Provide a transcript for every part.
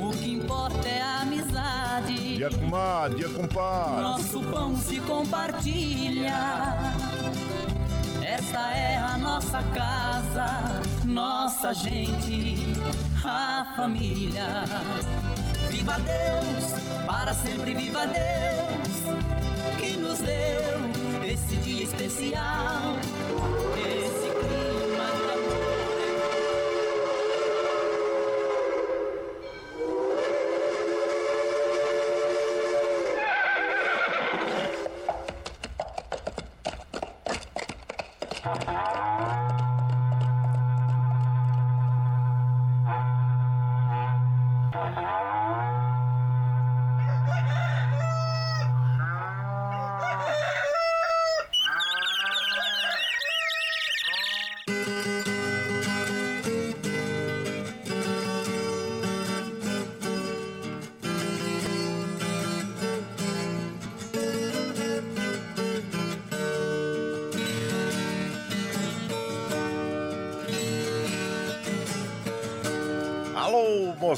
O que importa é a amizade. Dia comadre, dia compadre. Nosso pão se compartilha. Essa é a nossa casa, nossa gente, a família. Viva Deus, para sempre viva Deus, que nos deu esse dia especial,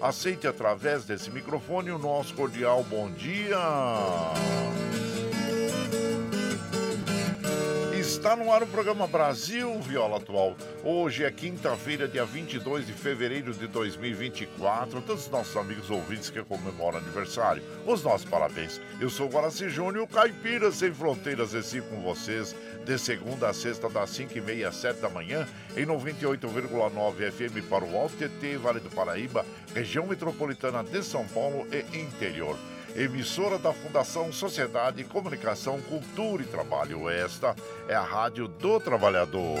aceite através desse microfone o nosso cordial bom dia. Está no ar o programa Brasil Viola Atual. Hoje é quinta-feira, dia 22 de fevereiro de 2024. Todos os nossos amigos ouvintes que comemoram aniversário, os nossos parabéns. Eu sou Guaraci Júnior, Caipira Sem Fronteiras, esse com vocês, de segunda a sexta, das 5h30 às 7 da manhã, em 98,9 FM para o Alto TT, Vale do Paraíba, região metropolitana de São Paulo e interior emissora da Fundação Sociedade, Comunicação, Cultura e Trabalho. Esta é a Rádio do Trabalhador.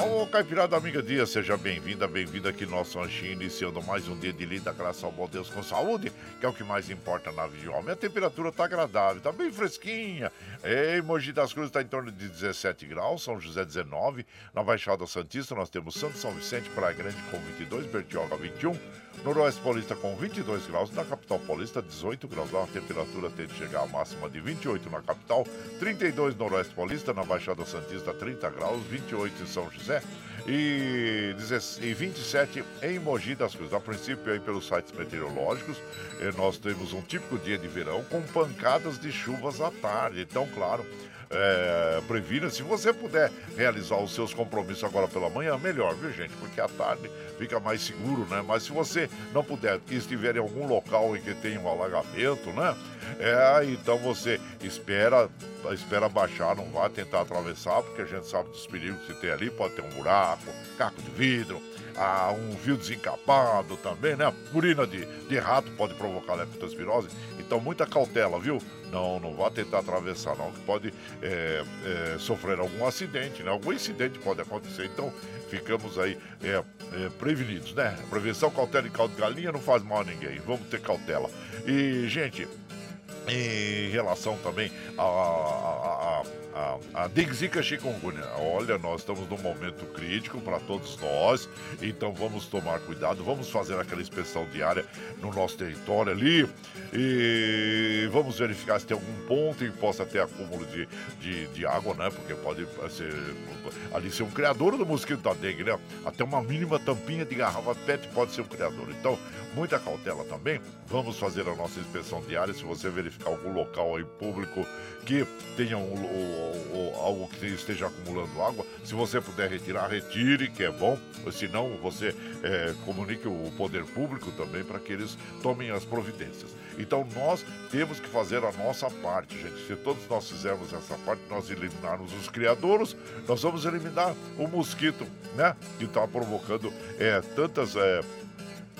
Ô Caipirada Amiga Dia, seja bem-vinda, bem-vinda aqui no nosso ranchinho, iniciando mais um dia de lida, graças ao bom Deus com saúde, que é o que mais importa na vida de homem. A temperatura tá agradável, tá bem fresquinha. Ei, Mogi das Cruzes está em torno de 17 graus, São José 19, na Baixada Santista nós temos Santo São Vicente, Praia Grande com 22, Bertioga 21, Noroeste Paulista com 22 graus, na capital paulista 18 graus, lá a temperatura tem de chegar a máxima de 28 na capital, 32 no Noroeste Paulista, na Baixada Santista 30 graus, 28 em São José e 27 em Mogi das Cruzes. A princípio aí pelos sites meteorológicos, nós temos um típico dia de verão com pancadas de chuvas à tarde. Então, claro, é, previna. Se você puder realizar os seus compromissos agora pela manhã, melhor, viu, gente? Porque à tarde fica mais seguro, né? Mas se você não puder e estiver em algum local em que tem um alagamento, né? É, então você espera, espera baixar, não vai tentar atravessar, porque a gente sabe dos perigos que tem ali, pode ter um buraco, caco de vidro, ah, um fio desencapado também, né? Urina de, de rato pode provocar leptospirose. Então, muita cautela, viu? Não, não vá tentar atravessar, não, que pode é, é, sofrer algum acidente, né? Algum incidente pode acontecer. Então, ficamos aí é, prevenidos, né? Prevenção, cautela e caldo de galinha não faz mal a ninguém. Vamos ter cautela. E, gente, em relação também a, a, a, a, a chikungunya. Olha, nós estamos num momento crítico para todos nós, então vamos tomar cuidado, vamos fazer aquela inspeção diária no nosso território ali e vamos verificar se tem algum ponto em que possa ter acúmulo de, de, de água, né? Porque pode ser ali ser um criador do mosquito da dengue, né? Até uma mínima tampinha de garrafa PET pode ser um criador. Então, muita cautela também. Vamos fazer a nossa inspeção diária. Se você verificar algum local aí público que tenha um, algo que esteja acumulando água, se você puder retirar, retire, que é bom. Se não, você é, comunique o poder público também para que eles tomem as providências. Então nós temos que fazer a nossa parte, gente. Se todos nós fizermos essa parte, nós eliminarmos os criadouros, nós vamos eliminar o mosquito, né? Que está provocando é, tantas. É,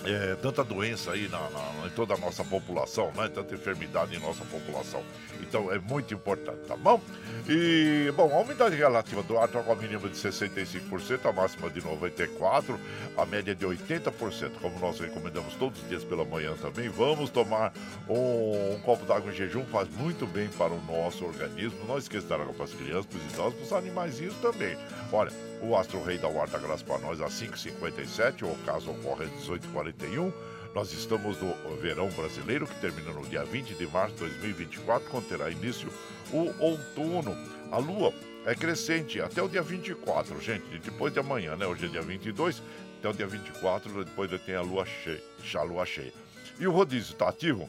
é, tanta doença aí na, na, em toda a nossa população, né? Tanta enfermidade em nossa população. Então é muito importante, tá bom? E, bom, a umidade relativa do ar está com a mínima de 65%, a máxima de 94%, a média de 80%, como nós recomendamos todos os dias pela manhã também. Vamos tomar um, um copo d'água em jejum, faz muito bem para o nosso organismo. Não esqueça dar água para as crianças, para os idosos, para os animaizinhos também. Olha, o Astro Rei da Guarda Graça para nós às 5h57, o caso ocorre às 18h41. Nós estamos no verão brasileiro, que termina no dia 20 de março de 2024, quando terá início o outono. A lua é crescente até o dia 24, gente, depois de amanhã, né? Hoje é dia 22, até o dia 24, depois tem a lua cheia, a lua cheia. E o rodízio está ativo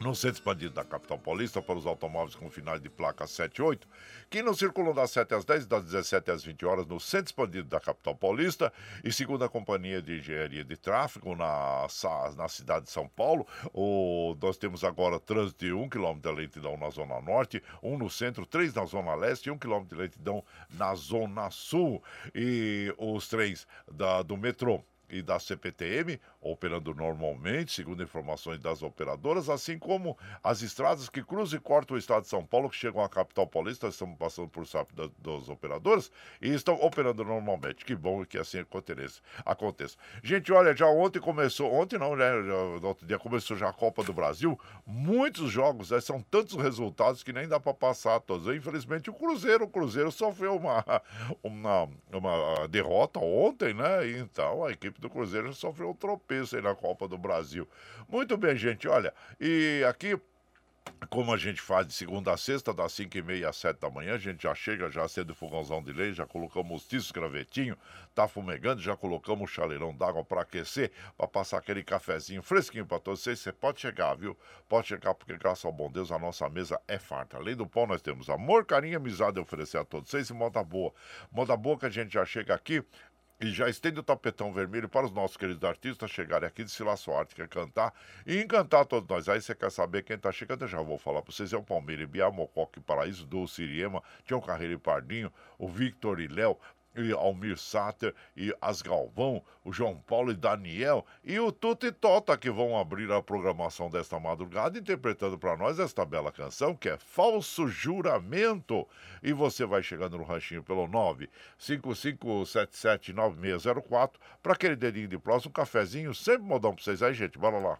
no centro expandido da capital paulista para os automóveis com finais de placa 78, que não circulam das 7 às 10 e das 17 às 20 horas no centro expandido da capital paulista. E segundo a Companhia de Engenharia de Tráfego na, na cidade de São Paulo, o, nós temos agora trânsito de 1 km de lentidão na zona norte, 1 no centro, 3 na zona leste e 1 km de lentidão na zona sul. E os trens da, do metrô e da CPTM, operando normalmente, segundo informações das operadoras, assim como as estradas que cruzam e cortam o estado de São Paulo, que chegam à capital paulista, estamos passando por SAP das, das operadoras e estão operando normalmente. Que bom que assim aconteça. aconteça. Gente, olha, já ontem começou, ontem não, né? Já, outro dia começou já a Copa do Brasil. Muitos jogos, né, são tantos resultados que nem dá para passar todos. Infelizmente, o Cruzeiro, o Cruzeiro sofreu uma, uma, uma derrota ontem, né? Então a equipe do Cruzeiro sofreu um tropeço aí na Copa do Brasil. Muito bem, gente, olha, e aqui como a gente faz de segunda a sexta, das 5 e meia às 7 da manhã, a gente já chega, já acende o fogãozão de lei, já colocamos os tiços gravetinho, tá fumegando, já colocamos o chaleirão d'água para aquecer, para passar aquele cafezinho fresquinho para todos vocês. Você pode chegar, viu? Pode chegar, porque graças ao bom Deus a nossa mesa é farta. Além do pão, nós temos amor, carinho e amizade a oferecer a todos vocês e moda boa. Moda boa que a gente já chega aqui e já estende o tapetão vermelho para os nossos queridos artistas chegarem aqui de Sila Arte, quer cantar e encantar todos nós. Aí você quer saber quem está chegando? Eu já vou falar para vocês. É o Palmeiras, Bia Mocoque, Paraíso, Dulce Iriema, Tião Carreiro e Pardinho, o Victor e Léo, e Almir Sater e As Galvão, o João Paulo e Daniel e o Tuto e Tota que vão abrir a programação desta madrugada interpretando para nós esta bela canção que é Falso Juramento. E você vai chegando no ranchinho pelo 955779604 para aquele dedinho de próximo, um cafezinho, sempre modão para vocês aí, gente. Bora lá.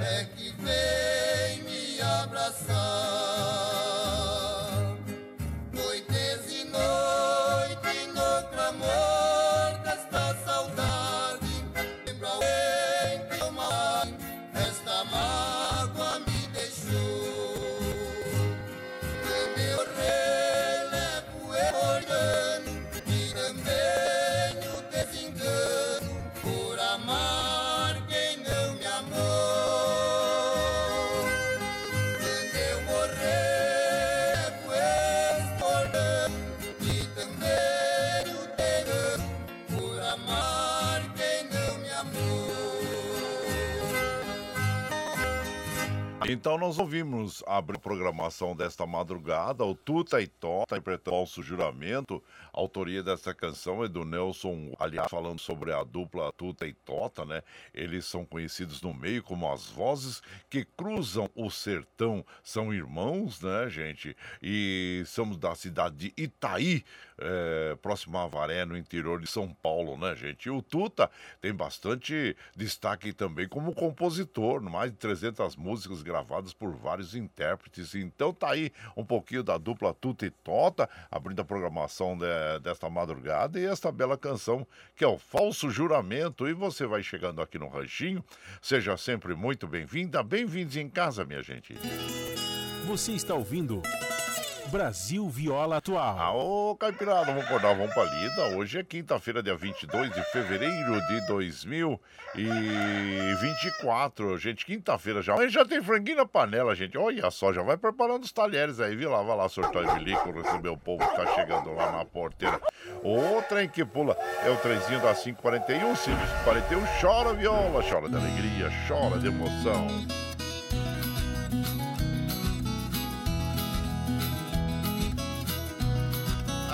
é que vem. Então nós ouvimos abrir a programação desta madrugada, o Tuta e Tota interpretando o falso juramento. A autoria dessa canção é do Nelson, aliás, falando sobre a dupla Tuta e Tota, né? Eles são conhecidos no meio como as vozes que cruzam o sertão. São irmãos, né, gente? E somos da cidade de Itaí, é, próximo a Avaré, no interior de São Paulo, né, gente? E o Tuta tem bastante destaque também como compositor, mais de 300 músicas gravadas por vários intérpretes. Então tá aí um pouquinho da dupla Tuta e Tota, abrindo a programação de, desta madrugada e esta bela canção que é o Falso Juramento. E você vai chegando aqui no Ranchinho, seja sempre muito bem-vinda, bem-vindos em casa, minha gente. Você está ouvindo. Brasil Viola Atual. Ah, ô Caipirada, vamos acordar, vamos pra lida. Hoje é quinta-feira, dia 22 de fevereiro de 2024. Gente, quinta-feira já. Mas já tem franguinho na panela, gente. Olha só, já vai preparando os talheres aí, viu lá? Vai lá sortar o bilico, receber o povo que tá chegando lá na porteira. O trem que pula é o trenzinho da 541, 541. Chora viola, chora de alegria, chora de emoção.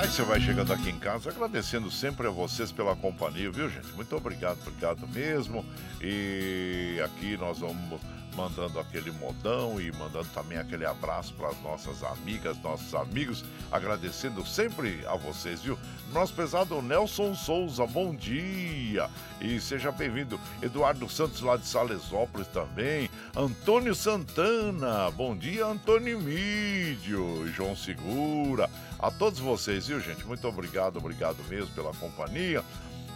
Aí você vai chegando aqui em casa, agradecendo sempre a vocês pela companhia, viu, gente? Muito obrigado, obrigado mesmo. E aqui nós vamos mandando aquele modão e mandando também aquele abraço para as nossas amigas, nossos amigos, agradecendo sempre a vocês, viu? Nosso pesado Nelson Souza, bom dia! E seja bem-vindo. Eduardo Santos lá de Salesópolis também. Antônio Santana, bom dia, Antônio Mídio, João Segura. A todos vocês, viu, gente? Muito obrigado, obrigado mesmo pela companhia.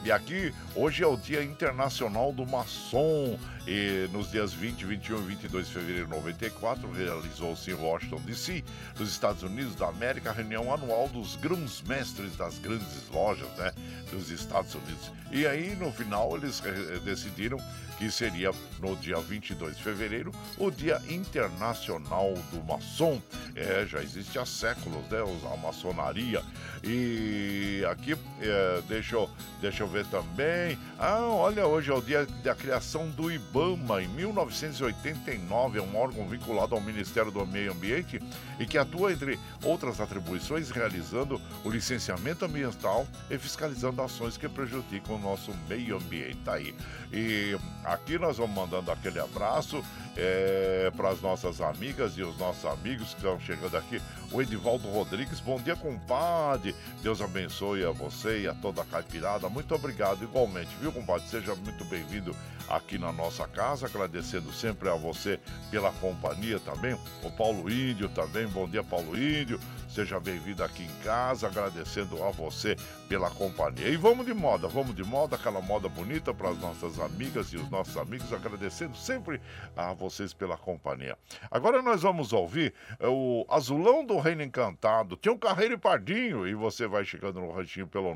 E aqui, hoje é o Dia Internacional do Maçom. E nos dias 20, 21 e 22 de fevereiro de 94, realizou-se em Washington, D.C., nos Estados Unidos da América, a reunião anual dos grãos-mestres das grandes lojas né, dos Estados Unidos. E aí, no final, eles eh, decidiram que seria no dia 22 de fevereiro o Dia Internacional do Maçom. É, já existe há séculos, né, a maçonaria. E aqui, é, deixa, eu, deixa eu ver também. Ah, olha, hoje é o dia da criação do IBAMA, em 1989, é um órgão vinculado ao Ministério do Meio Ambiente e que atua, entre outras atribuições, realizando o licenciamento ambiental e fiscalizando ações que prejudicam o nosso meio ambiente. Tá aí. E aqui nós vamos mandando aquele abraço é, para as nossas amigas e os nossos amigos que estão chegando aqui. O Edivaldo Rodrigues, bom dia, compadre. Deus abençoe a você e a toda a caipirada. Muito obrigado, igualmente, viu, compadre? Seja muito bem-vindo aqui na nossa casa, agradecendo sempre a você pela companhia também. O Paulo Índio também, bom dia, Paulo Índio. Seja bem-vindo aqui em casa, agradecendo a você pela companhia. E vamos de moda, vamos de moda, aquela moda bonita para as nossas amigas e os nossos amigos, agradecendo sempre a vocês pela companhia. Agora nós vamos ouvir o Azulão do Reino Encantado, tinha um Carreiro e Pardinho, e você vai chegando no ranchinho pelo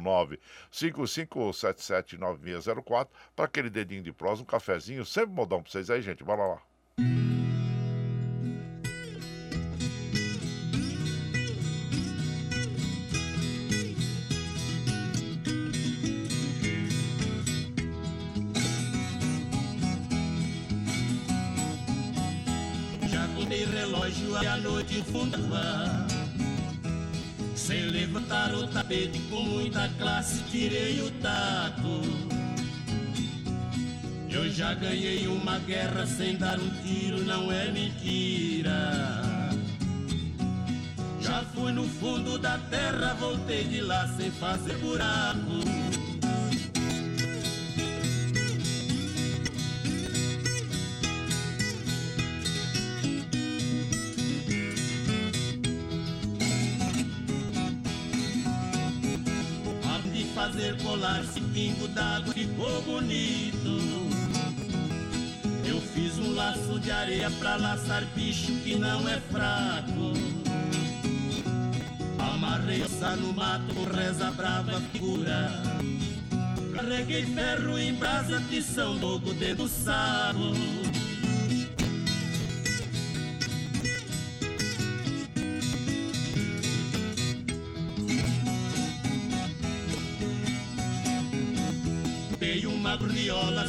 955779604 para aquele dedinho de prosa, um cafezinho, sempre modão para vocês aí, gente. Bora lá. Relógio e a noite fundava. Sem levantar o tapete com muita classe, tirei o taco. Eu já ganhei uma guerra sem dar um tiro, não é mentira. Já fui no fundo da terra, voltei de lá sem fazer buraco. Colar esse pingo d'água ficou bonito. Eu fiz um laço de areia pra laçar bicho que não é fraco. Amarrei ossa no mato com reza brava figura. Carreguei ferro em brasa, tição logo dentro do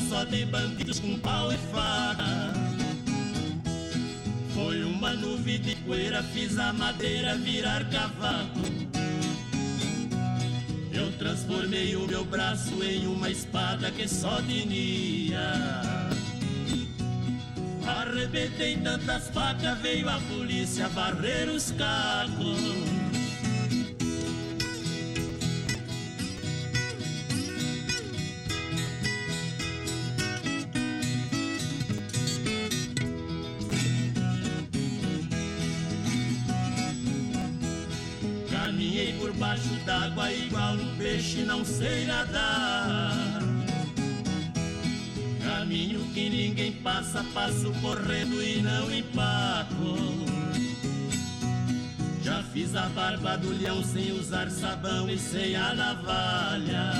só de bandidos com pau e faca. Foi uma nuvem de poeira, fiz a madeira virar cavalo. Eu transformei o meu braço em uma espada que só tinha. Arrebentei tantas facas, veio a polícia barrer os cacos. Debaixo d'água igual um peixe não sei nadar. Caminho que ninguém passa, passo correndo e não empaco. Já fiz a barba do leão sem usar sabão e sem a navalha.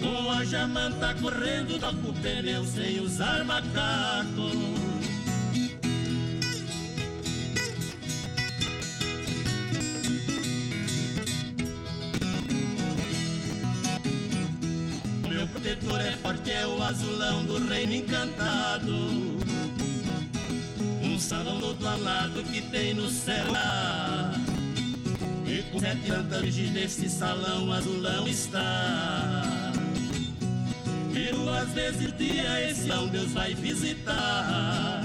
Com a jamanta correndo, toco pneu sem usar macaco. Reino encantado. Um salão todo alado que tem no céu. E com sete andares nesse salão azulão está. E duas vezes dia esse salão Deus vai visitar.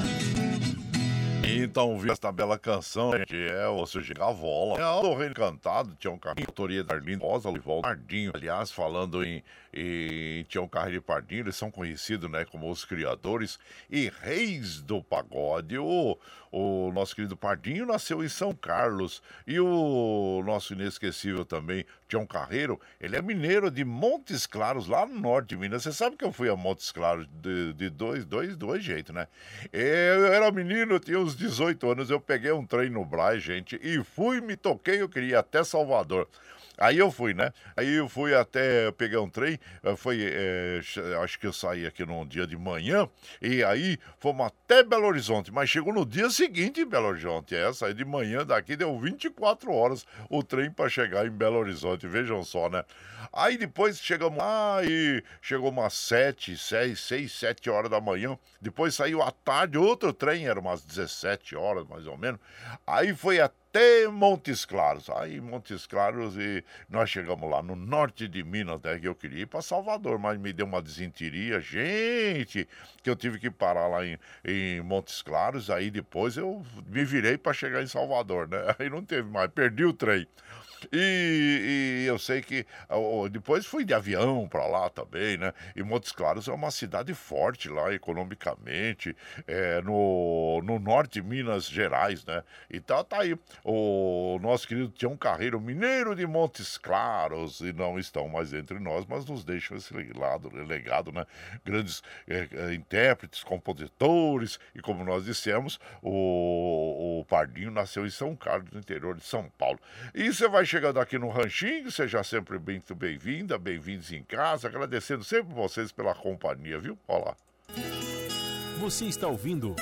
Então, vi esta bela canção, gente, é o seu Gavola. É o Reino Cantado, tinha um carrinho, autoria da Arlindo Rosa, Lival Pardinho. Aliás, falando em, em Tião Carreiro e Pardinho, eles são conhecidos, né, como os criadores e reis do pagode. O, o nosso querido Pardinho nasceu em São Carlos e o nosso inesquecível também, Tião Carreiro, ele é mineiro de Montes Claros, lá no norte de Minas. Você sabe que eu fui a Montes Claros de, de dois, dois, dois jeitos, né? Eu era menino, tinha uns 18 anos, eu peguei um trem no Braz, gente, e fui, me toquei, eu queria até Salvador. Aí eu fui, né? Aí eu fui até pegar um trem, eh, foi, é, acho que eu saí aqui num dia de manhã, e aí fomos até Belo Horizonte, mas chegou no dia seguinte em Belo Horizonte. É, saí de manhã daqui, deu 24 horas o trem para chegar em Belo Horizonte, vejam só, né? Aí depois chegamos lá e chegou umas 7, 6, 6, 7 horas da manhã. Depois saiu à tarde outro trem, era umas 17 horas mais ou menos. Aí foi até até Montes Claros. Aí Montes Claros e nós chegamos lá no norte de Minas, né, que eu queria ir para Salvador, mas me deu uma desinteria, gente, que eu tive que parar lá em, em Montes Claros. Aí depois eu me virei para chegar em Salvador, né? Aí não teve mais, perdi o trem. E, e eu sei que depois fui de avião para lá também, né? E Montes Claros é uma cidade forte lá economicamente, é, no, no norte de Minas Gerais, né? Então tá aí o nosso querido Tião Carreiro, mineiro de Montes Claros, e não estão mais entre nós, mas nos deixam esse legado, legado né? Grandes é, é, intérpretes, compositores, e como nós dissemos, o, o Pardinho nasceu em São Carlos, no interior de São Paulo. E você vai chegando aqui no Ranchinho, seja sempre muito bem-vinda, bem-vindos em casa, agradecendo sempre vocês pela companhia, viu? Olá. Você está ouvindo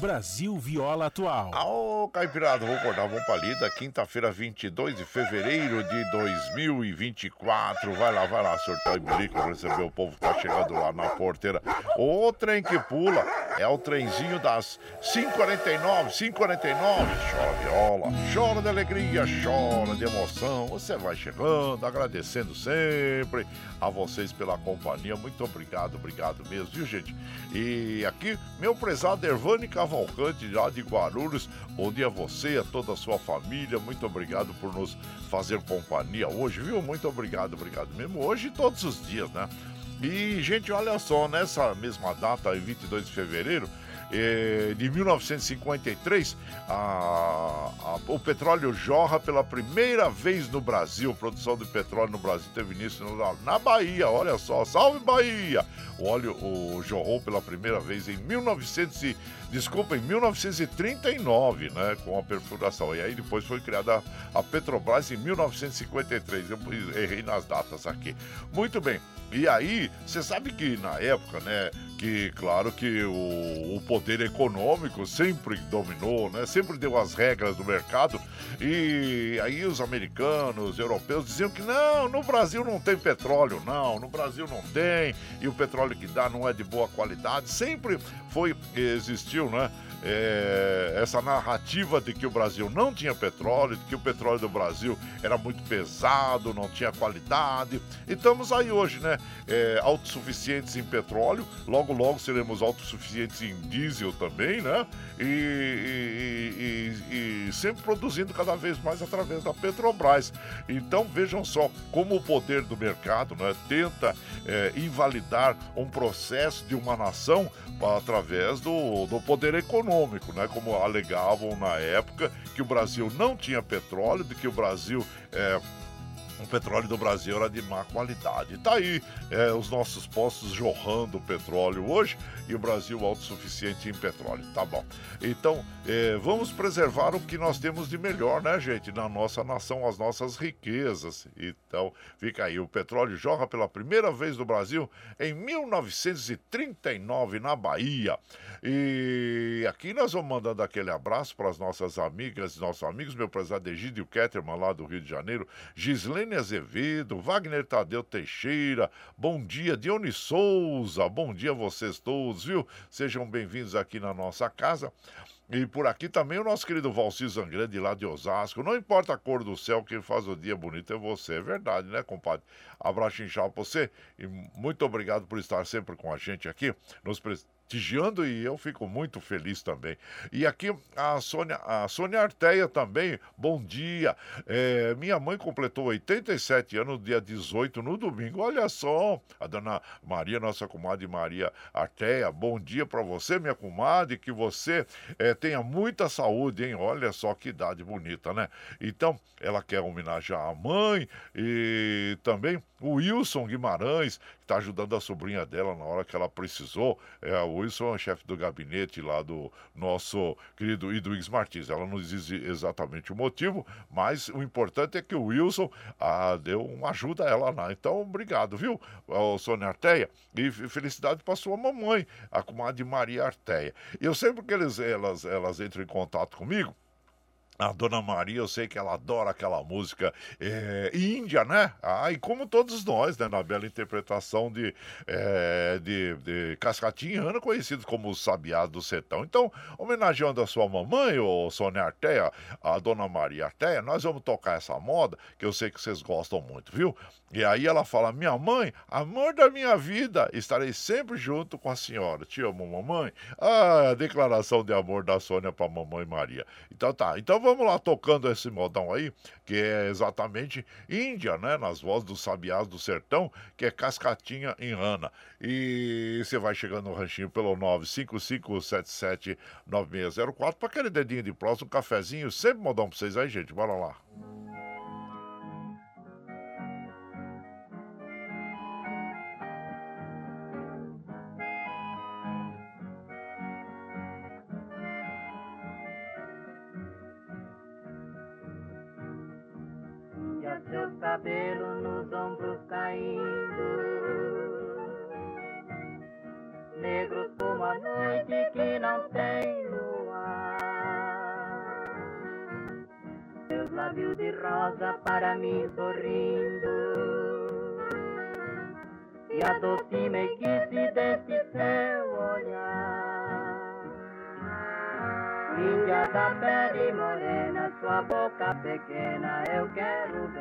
Brasil Viola Atual. Ô, Caipirada, vou acordar, vamos pra lida. Quinta-feira, 22 de fevereiro de 2024. Vai lá, vai lá, sorteio e bilico, receber o povo que tá chegando lá na porteira. O trem que pula é o trenzinho das 5h49, 5h49. Chora viola, chora de alegria, chora de emoção. Você vai chegando, agradecendo sempre a vocês pela companhia. Muito obrigado, obrigado mesmo, viu, gente? E aqui, meu prezado Ervani Cavalho Cavalcante, lá de Guarulhos. Bom dia a você, a toda a sua família. Muito obrigado por nos fazer companhia hoje, viu? Muito obrigado, obrigado mesmo. Hoje e todos os dias, né? E, gente, olha só, nessa mesma data, 22 de fevereiro, eh, de 1953, a, a, o petróleo jorra pela primeira vez no Brasil. A produção de petróleo no Brasil teve início na, na Bahia, olha só, salve Bahia! O óleo o, jorrou pela primeira vez em 1900 e, desculpa, em 1939, né, com a perfuração. E aí depois foi criada a Petrobras em 1953. Eu errei nas datas aqui. Muito bem. E aí, você sabe que na época, né, que, claro que o, o, poder econômico sempre dominou, né? Sempre deu as regras do mercado. E aí os americanos, europeus diziam que não, no Brasil não tem petróleo, não, no Brasil não tem, e o petróleo que dá não é de boa qualidade. Sempre foi, existiu, né? É, essa narrativa de que o Brasil não tinha petróleo, de que o petróleo do Brasil era muito pesado, não tinha qualidade. E estamos aí hoje, né? É, autossuficientes em petróleo, logo, logo seremos autossuficientes em diesel também, né? E, e, e, e sempre produzindo cada vez mais através da Petrobras. Então vejam só como o poder do mercado né, tenta é, invalidar um processo de uma nação através do, do poder econômico econômico, né? Como alegavam na época que o Brasil não tinha petróleo, de que o Brasil é, o petróleo do Brasil era de má qualidade. Tá aí é, os nossos postos jorrando petróleo hoje e o Brasil autossuficiente em petróleo. Tá bom. Então, é, vamos preservar o que nós temos de melhor, né, gente? Na nossa nação, as nossas riquezas. Então, fica aí. O petróleo jorra pela primeira vez no Brasil em 1939, na Bahia. E aqui nós vamos mandando aquele abraço para as nossas amigas nossos amigos, meu prezado Egídio Ketterman, lá do Rio de Janeiro, Gislene Azevedo, Wagner Tadeu Teixeira, bom dia, Dione Souza, bom dia a vocês todos, viu? Sejam bem-vindos aqui na nossa casa. E por aqui também o nosso querido Valci Zangrande, lá de Osasco. Não importa a cor do céu, quem faz o dia bonito é você. É verdade, né, compadre? Abraço inchado pra você e muito obrigado por estar sempre com a gente aqui, nos prestigiando e eu fico muito feliz também. E aqui a Sônia, a Sônia Arteia também, bom dia. É, minha mãe completou 87 anos no dia 18, no domingo. Olha só, a dona Maria, nossa comadre Maria Arteia, bom dia para você, minha comadre, que você é, tenha muita saúde, hein? Olha só que idade bonita, né? Então, ela quer homenagear a mãe e também o Wilson Guimarães, que está ajudando a sobrinha dela na hora que ela precisou. É, o Wilson é chefe do gabinete lá do nosso querido Idwiggs Martins. Ela não diz exatamente o motivo, mas o importante é que o Wilson ah, deu uma ajuda a ela lá. Então, obrigado, viu, Sônia Arteia? E felicidade para sua mamãe, a comadre Maria Arteia. Eu sempre que eles, elas, elas entram em contato comigo, a Dona Maria, eu sei que ela adora aquela música é, índia, né? Ah, e como todos nós, né? Na bela interpretação de, é, de, de Cascatinhana, conhecidos como os Sabiás do Sertão. Então, homenageando a sua mamãe, o Sônia Arteia, a Dona Maria Arteia, nós vamos tocar essa moda, que eu sei que vocês gostam muito, viu? E aí ela fala: Minha mãe, amor da minha vida, estarei sempre junto com a senhora. Te amo, mamãe. Ah, a declaração de amor da Sônia para mamãe Maria. Então tá, então vamos lá tocando esse modão aí, que é exatamente Índia, né? Nas vozes dos sabiás do sertão, que é Cascatinha em Rana. E você vai chegando no ranchinho pelo 955779604 para aquele dedinho de próximo, um cafezinho, sempre modão pra vocês aí, gente. Bora lá. Cabelo nos ombros caindo, negros como a noite que não tem lua. Seus lábios de rosa para mim sorrindo, e a doce meiguice desse seu olhar. Índia da pele morena, sua boca pequena eu quero beijar.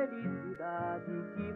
Felicidade que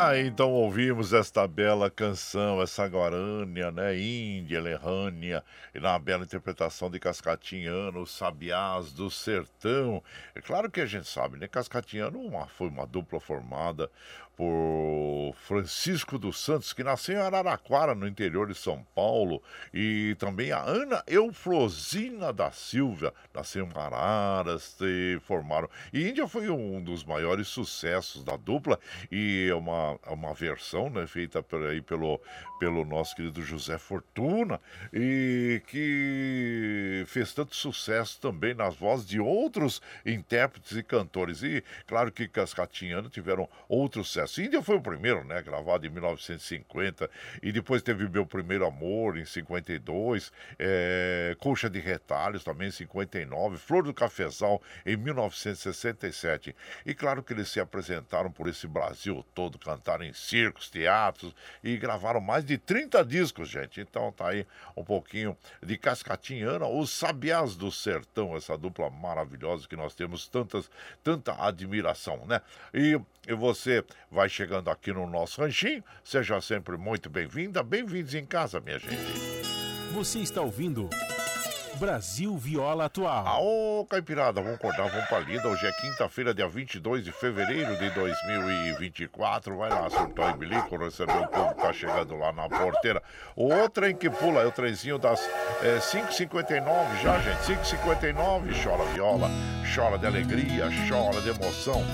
Ah, então ouvimos esta bela canção, essa guarânia, né? Índia, Lerrânia, e na bela interpretação de Cascatinhano, Sabiás do Sertão. É claro que a gente sabe, né? Cascatinhano uma, foi uma dupla formada por Francisco dos Santos, que nasceu em Araraquara, no interior de São Paulo, e também a Ana Eufrosina da Silva, nasceu em Araras, e formaram. E Índia foi um dos maiores sucessos da dupla, e é uma, é uma versão né, feita por aí pelo, pelo nosso querido José Fortuna, e que fez tanto sucesso também nas vozes de outros intérpretes e cantores. E claro que Cascatinhano tiveram sucessos sucesso. Índia foi o primeiro, né? Gravado em 1950. E depois teve Meu Primeiro Amor em 52. É, Colcha de Retalhos também em 59. Flor do Cafezal em 1967. E claro que eles se apresentaram por esse Brasil todo, cantaram em circos, teatros e gravaram mais de 30 discos, gente. Então tá aí um pouquinho de Cascatinhana, os Sabiás do Sertão, essa dupla maravilhosa que nós temos tantas, tanta admiração, né? E, e você vai chegando aqui no nosso ranchinho. Seja sempre muito bem-vinda, bem-vindos em casa, minha gente. Você está ouvindo. Brasil Viola Atual. Aô, Caipirada, vamos acordar, vamos pra lida. Hoje é quinta-feira, dia 22 de fevereiro de 2024. Vai lá, surtou em bilico, receber o povo que tá chegando lá na porteira. O trem que pula é o trenzinho das é, 5h59 já, gente. 5h59, chora viola, chora de alegria, chora de emoção.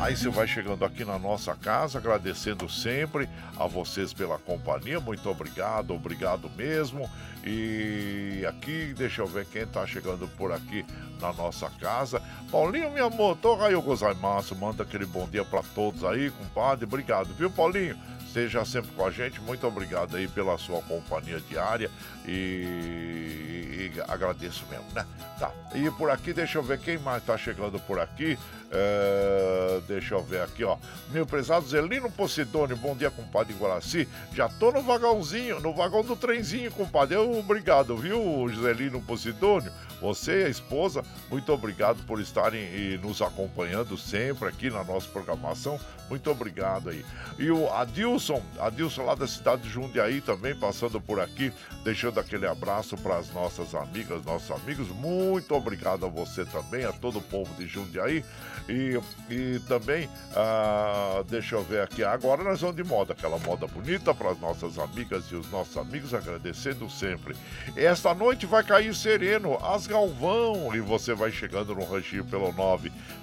Aí você vai chegando aqui na nossa casa, agradecendo sempre a vocês pela companhia. Muito obrigado, obrigado mesmo. E aqui, deixa eu ver quem tá chegando por aqui na nossa casa. Paulinho, minha moto, raio gozaimasu, manda aquele bom dia para todos aí, compadre. Obrigado, viu, Paulinho? Esteja sempre com a gente. Muito obrigado aí pela sua companhia diária e, e agradeço mesmo, né? Tá. E por aqui, deixa eu ver quem mais tá chegando por aqui. É, deixa eu ver aqui, ó. Meu prezado Zelino Posidônio, bom dia, compadre Guaraci. Já tô no vagãozinho, no vagão do trenzinho, compadre. Eu, obrigado, viu, Zelino Posidônio? Você e a esposa, muito obrigado por estarem nos acompanhando sempre aqui na nossa programação. Muito obrigado aí. E o Adilson, Adilson lá da cidade de Jundiaí também passando por aqui, deixando aquele abraço para as nossas amigas, nossos amigos. Muito obrigado a você também, a todo o povo de Jundiaí. E, e também, ah, deixa eu ver aqui, agora nós vamos de moda, aquela moda bonita para as nossas amigas e os nossos amigos, agradecendo sempre. Esta noite vai cair sereno, as Galvão, e você vai chegando no ranchinho pelo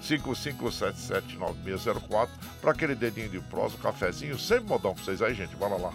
955779604 para aquele dedinho de prosa, um cafezinho, sempre modão para vocês aí, gente, bora lá.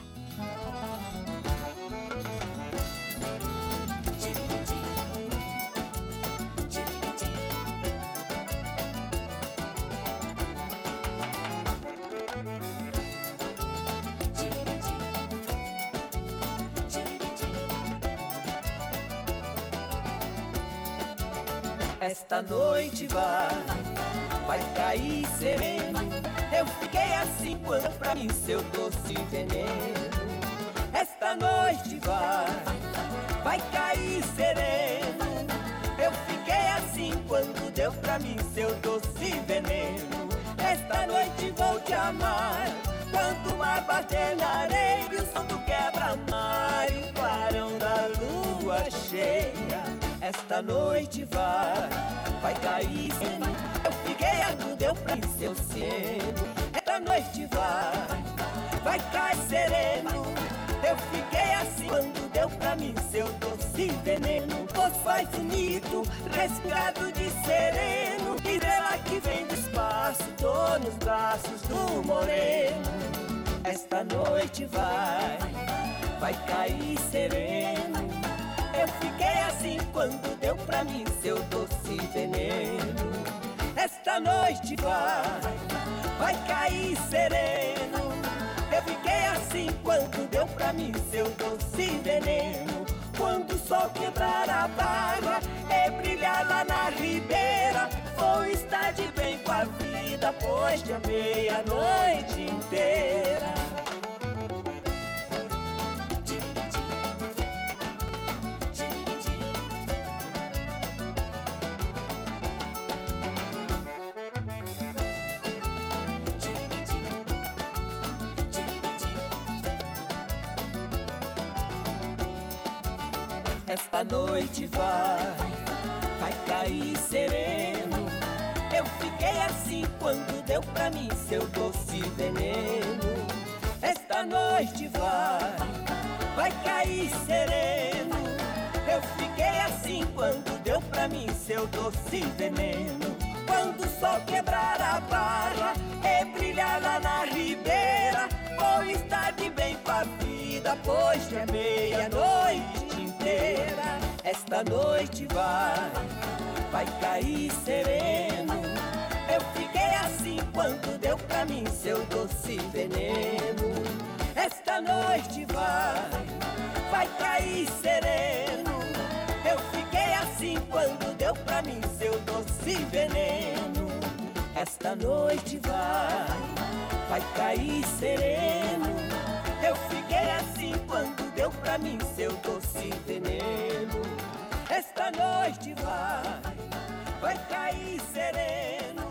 Eu fiquei assim quando pra mim seu doce veneno. Esta noite vai, vai cair sereno. Eu fiquei assim quando deu pra mim seu doce veneno. Esta noite vou te amar. Quando o mar bater na areia, o som do quebra-mar e o clarão da lua cheia. Esta noite vai, vai cair sereno. Eu quando deu mim seu cielo. Esta noite vai, vai cair sereno. Eu fiquei assim quando deu pra mim seu doce veneno. Você faz bonito, respirado de sereno. E dela que vem do espaço, tô nos braços do moreno. Esta noite vai, vai cair sereno. Eu fiquei assim quando deu pra mim seu doce veneno. Esta noite vai, vai cair sereno. Eu fiquei assim quando deu pra mim seu doce veneno. Quando o sol quebrar a barra e brilhar lá na ribeira, vou estar de bem com a vida, pois te amei a noite inteira. Esta noite vai, vai cair sereno. Eu fiquei assim quando deu pra mim seu doce veneno. Esta noite vai, vai cair sereno. Eu fiquei assim quando deu pra mim seu doce veneno. Quando o sol quebrar a barra e brilhar lá na ribeira, vou estar de bem com a vida, pois é meia-noite. Esta noite vai, vai cair sereno. Eu fiquei assim quando deu pra mim seu doce veneno. Esta noite vai, vai cair sereno. Eu fiquei assim quando deu pra mim seu doce veneno. Esta noite vai, vai cair sereno. Eu fiquei assim quando deu pra mim seu doce veneno. Esta noite vai, vai cair sereno.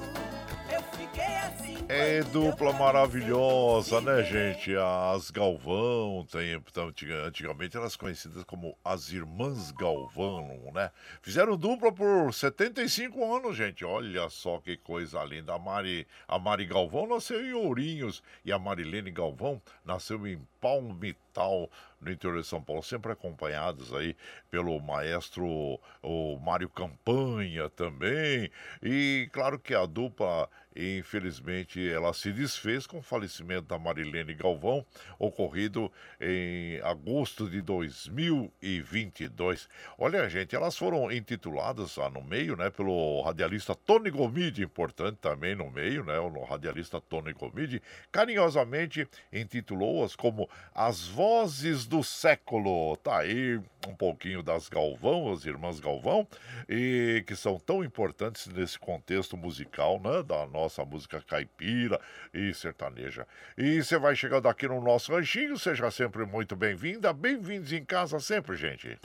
Eu fiquei assim. É dupla maravilhosa, seu né, doce gente? As Galvão, tem, então, antiga- antigamente elas conhecidas como as Irmãs Galvão, né? Fizeram dupla por 75 anos, gente. Olha só que coisa linda. A Mari, a Mari Galvão nasceu em Ourinhos e a Marilene Galvão nasceu em Palmital, no interior de São Paulo, sempre acompanhados aí pelo maestro o Mário Campanha também. E claro que a dupla, infelizmente, ela se desfez com o falecimento da Marilene Galvão, ocorrido em agosto de 2022. Olha, gente, elas foram intituladas lá no meio, né, pelo radialista Tony Gomide, importante também no meio, né, o radialista Tony Gomide, carinhosamente intitulou-as como As Vozes do Século. Tá aí um pouquinho das Galvão, as irmãs Galvão, e que são tão importantes nesse contexto musical, né, da nossa música caipira e sertaneja. E você vai chegando aqui no nosso ranchinho, seja sempre muito bem-vinda, bem-vindos em casa sempre, gente.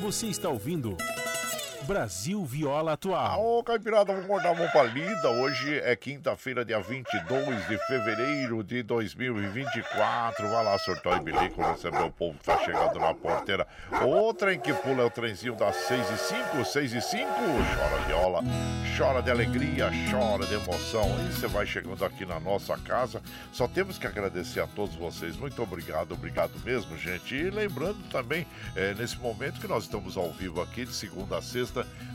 Você está ouvindo Brasil Viola Atual. Ô, Caipirada, vamos acordar a mão pra lida. Hoje é quinta-feira, dia 22 de fevereiro de 2024. Vai lá, surtou e bilico, receber o povo que tá chegando na porteira. O trem que pula é o trenzinho das 6 e 5, 6 e 5. Chora viola, chora de alegria, chora de emoção. E você vai chegando aqui na nossa casa. Só temos que agradecer a todos vocês. Muito obrigado, obrigado mesmo, gente. E lembrando também, eh, nesse momento que nós estamos ao vivo aqui, de segunda a sexta,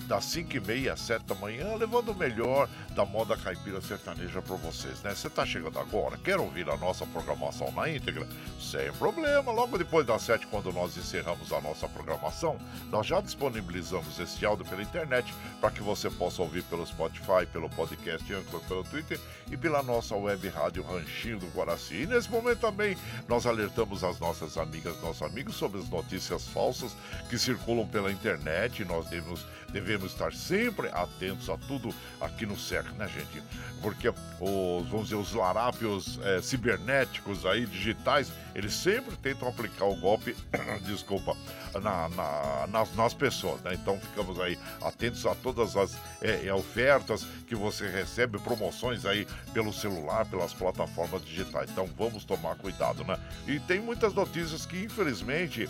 das 5 e meia às 7 da manhã, levando o melhor da moda caipira sertaneja para vocês, né? Você tá chegando agora, quer ouvir a nossa programação na íntegra? Sem problema, logo depois das 7, quando nós encerramos a nossa programação, nós já disponibilizamos esse áudio pela internet para que você possa ouvir pelo Spotify, pelo podcast Anchor, pelo Twitter e pela nossa web rádio Ranchinho do Guaraci. E nesse momento também nós alertamos as nossas amigas, nossos amigos sobre as notícias falsas que circulam pela internet. Nós devemos, devemos estar sempre atentos a tudo aqui no ataque, né, gente? Porque os, vamos dizer, os larápios é, cibernéticos aí, digitais, eles sempre tentam aplicar o golpe, desculpa, na, na, nas, nas pessoas, né? Então ficamos aí atentos a todas as é, ofertas que você recebe, promoções aí pelo celular, pelas plataformas digitais. Então vamos tomar cuidado, né? E tem muitas notícias que, infelizmente,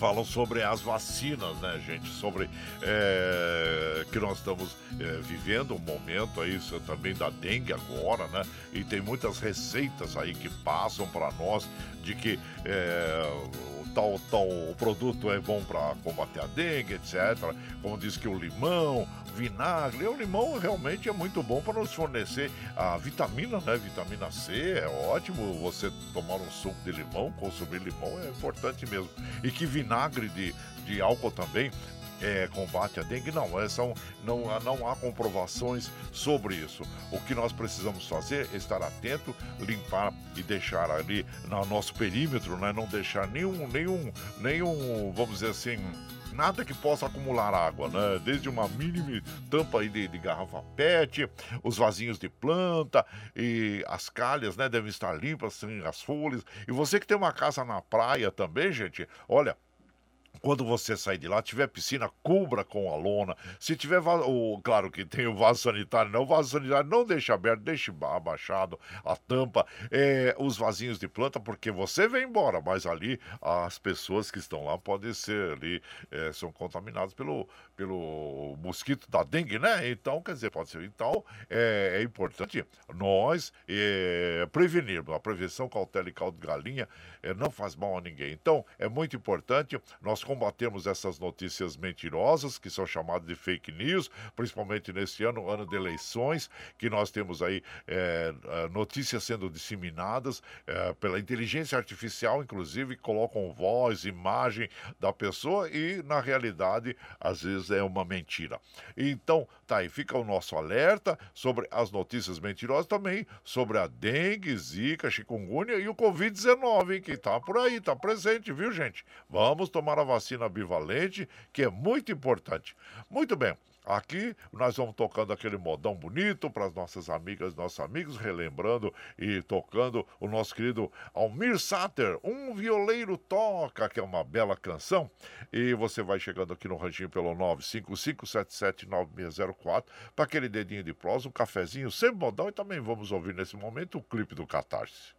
falam sobre as vacinas, né, gente? Sobre é, que nós estamos é, vivendo um momento aí também da dengue agora, né? E tem muitas receitas aí que passam para nós de que é, tal, tal produto é bom para combater a dengue, etc. Como diz que o limão, vinagre, o limão realmente é muito bom para nos fornecer a vitamina, né? Vitamina C é ótimo. Você tomar um suco de limão, consumir limão é importante mesmo. E que vinagre de, de álcool também é, combate a dengue. Não, é, são, não, não há comprovações sobre isso. O que nós precisamos fazer é estar atento, limpar e deixar ali no nosso perímetro, né? não deixar nenhum, nenhum, nenhum, vamos dizer assim, nada que possa acumular água, né? Desde uma mínima tampa de, de, garrafa PET, os vasinhos de planta e as calhas, né? Devem estar limpas, sem as folhas. E você que tem uma casa na praia também, gente, olha, quando você sair de lá, tiver piscina, cubra com a lona. Se tiver, o, claro que tem o vaso sanitário, não, o vaso sanitário não deixa aberto, deixe abaixado a tampa, é, os vasinhos de planta, porque você vem embora, mas ali as pessoas que estão lá podem ser ali, é, são contaminadas pelo, pelo mosquito da dengue, né? Então, quer dizer, pode ser. Então, é, é importante nós é, prevenirmos. A prevenção, cautela e caldo de galinha não faz mal a ninguém. Então, é muito importante nós combatermos essas notícias mentirosas, que são chamadas de fake news, principalmente nesse ano, ano de eleições, que nós temos aí é, é, notícias sendo disseminadas é, pela inteligência artificial, inclusive, colocam voz, imagem da pessoa e, na realidade, às vezes é uma mentira. Então, tá aí, fica o nosso alerta sobre as notícias mentirosas também, sobre a dengue, zika, chikungunya e o Covid-19, que tá por aí, tá presente, viu, gente? Vamos tomar a vacina bivalente, que é muito importante. Muito bem. Aqui nós vamos tocando aquele modão bonito para as nossas amigas, nossos amigos, relembrando e tocando o nosso querido Almir Sater, Um Violeiro Toca, que é uma bela canção. E você vai chegando aqui no ranchinho pelo 955779604 para aquele dedinho de prosa, um cafezinho sem modão e também vamos ouvir nesse momento o clipe do Catarse.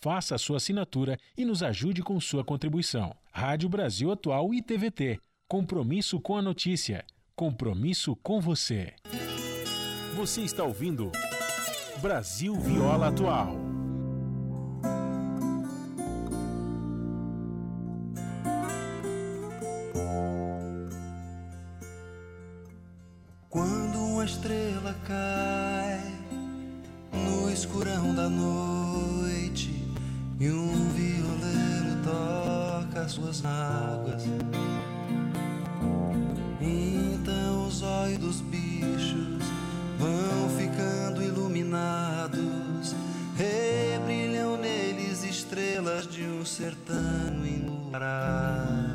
Faça a sua assinatura e nos ajude com sua contribuição. Rádio Brasil Atual e TVT. Compromisso com a notícia. Compromisso com você. Você está ouvindo Brasil Viola Atual. Quando uma estrela cai no escurão da noite e um violeiro toca suas águas. Então os olhos dos bichos vão ficando iluminados, rebrilham neles estrelas de um sertão enluarado.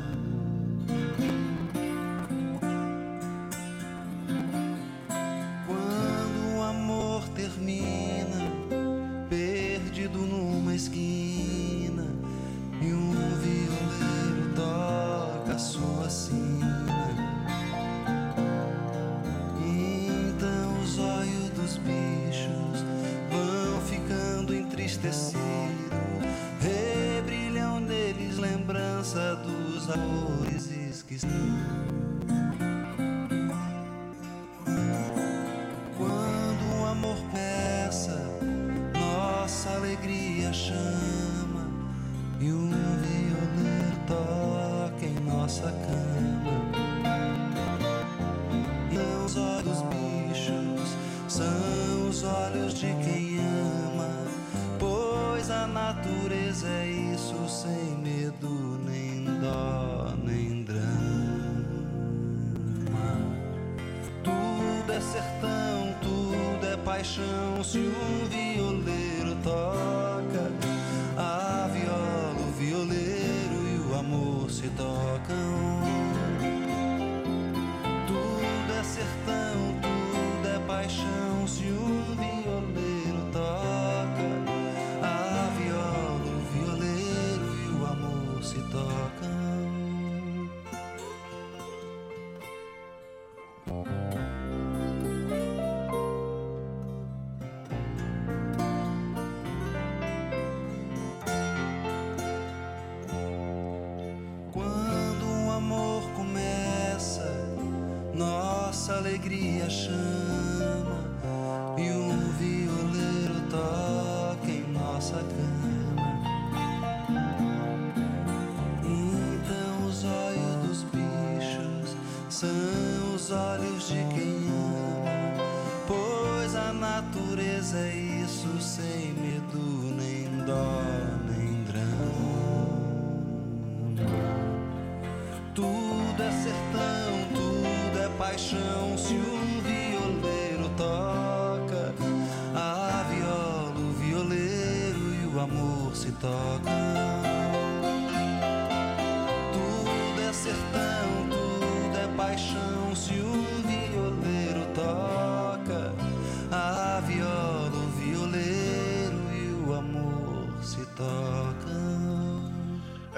Quando o amor começa, nossa alegria chama e um violino toca em nossa cama. Alegria chama e um violeiro toca em nossa cama. Então os olhos dos bichos são os olhos de quem ama, pois a natureza é amor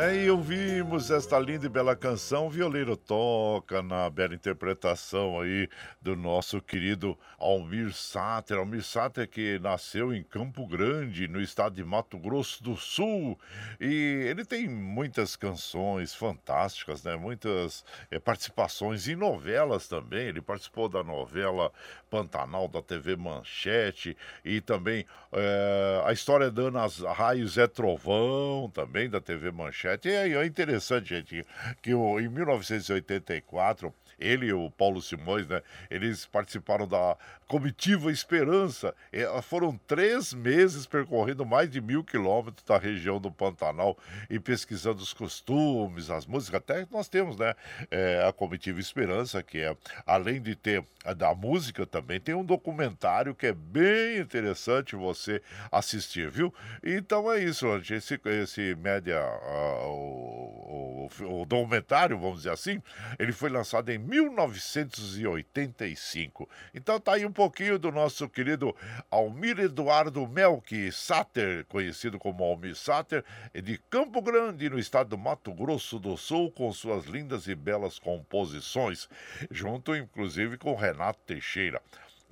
É, e ouvimos esta linda e bela canção, Violeiro Toca, na bela interpretação aí do nosso querido Almir Sater. Almir Sater que nasceu em Campo Grande, no estado de Mato Grosso do Sul. E ele tem muitas canções fantásticas, né? Muitas eh, participações em novelas também. Ele participou da novela Pantanal da TV Manchete e também eh, a história da Ana Raios é Trovão, também da TV Manchete. E aí é interessante, gente, que o- em 1984 ele e o Paulo Simões, né? Eles participaram da comitiva Esperança. Ah, foram três meses percorrendo mais de mil quilômetros da região do Pantanal e pesquisando os costumes, as músicas. Até nós temos, né? é, a comitiva Esperança, que é, além de ter a da música também, tem um documentário que é bem interessante você assistir, viu? Então é isso, gente. Esse, esse média, ah, o, o- o documentário, vamos dizer assim, ele foi lançado em 1985. Então tá aí um pouquinho do nosso querido Almir Eduardo Melk Sater, conhecido como Almir Sater, de Campo Grande, no estado do Mato Grosso do Sul, com suas lindas e belas composições, junto inclusive com Renato Teixeira.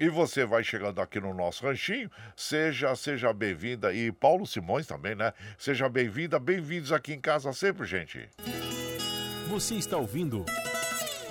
E você vai chegando aqui no nosso ranchinho, seja seja bem-vinda e Paulo Simões também, né? Seja bem-vinda, bem-vindos aqui em casa sempre, gente. Você está ouvindo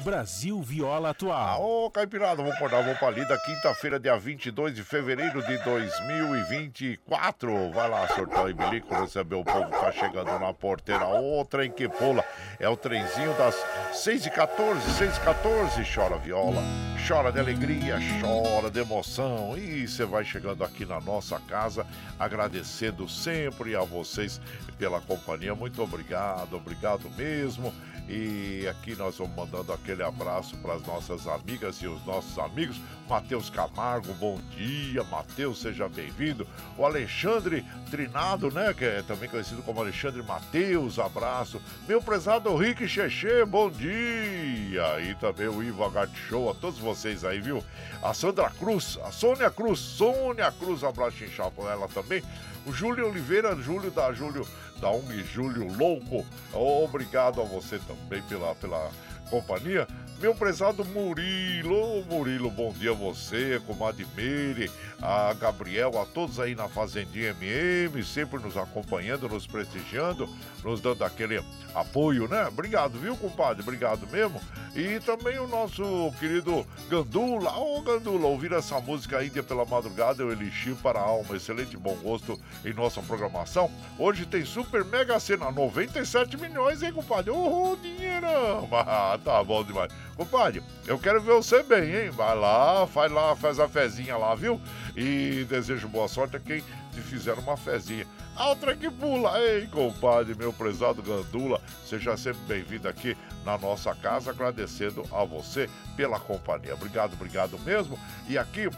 Brasil Viola Atual. Ô, Caipirada, vamos acordar, vamos pra lida. Quinta-feira, dia 22 de fevereiro de 2024. Vai lá, sortão e bilico, receber o povo que tá chegando na porteira. Ô, trem que pula. É o trenzinho das 6h14, 6h14. Chora viola, chora de alegria, chora de emoção. E você vai chegando aqui na nossa casa, agradecendo sempre a vocês pela companhia. Muito obrigado, obrigado mesmo. E aqui nós vamos mandando aquele abraço para as nossas amigas e os nossos amigos. Matheus Camargo, bom dia. Matheus, seja bem-vindo. O Alexandre Trinado, né? Que é também conhecido como Alexandre Matheus, abraço. Meu prezado Rick Cheche, bom dia. E também o Ivo Agart Show, a todos vocês aí, viu? A Sandra Cruz, a Sônia Cruz, Sônia Cruz, abraço inchado ela também. O Júlio Oliveira, Júlio da Júlio da ONG Júlio Louco. Obrigado a você também pela, pela companhia. Meu prezado Murilo, Murilo, bom dia a você, comadre Meire, a Gabriel, a todos aí na Fazendinha MM, sempre nos acompanhando, nos prestigiando, nos dando aquele apoio, né? Obrigado, viu, compadre? Obrigado mesmo. E também o nosso querido Gandula. Ô, Gandula, ouvir essa música Índia pela madrugada é o Elixir para a alma. Excelente bom gosto em nossa programação. Hoje tem Super Mega Sena, 97 milhões, hein, compadre? Ô, dinheirão! Ah, tá bom demais. Compadre, eu quero ver você bem, hein? Vai lá, faz lá, faz a fezinha lá, viu? E desejo boa sorte a quem te fizer uma fezinha. outra que pula. Ei, compadre, meu prezado Gandula, seja sempre bem-vindo aqui na nossa casa, agradecendo a você pela companhia. Obrigado, obrigado mesmo. E aqui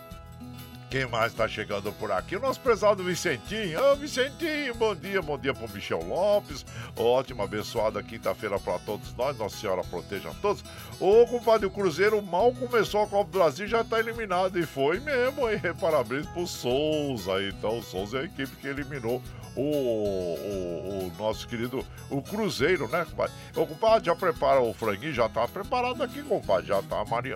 quem mais está chegando por aqui? O nosso prezado Vicentinho. Ô, Vicentinho, bom dia, bom dia para o Michel Lopes. Ótima, abençoada quinta-feira para todos nós. Nossa Senhora proteja todos. Ô, compadre, o Cruzeiro mal começou a Copa do Brasil já está eliminado. E foi mesmo, hein? Parabéns pro Souza. Então, o Souza é a equipe que eliminou o, o, o, nosso querido o Cruzeiro, né, compadre? Ô, compadre, já prepara o franguinho, já tá preparado aqui, compadre. Já tá mari,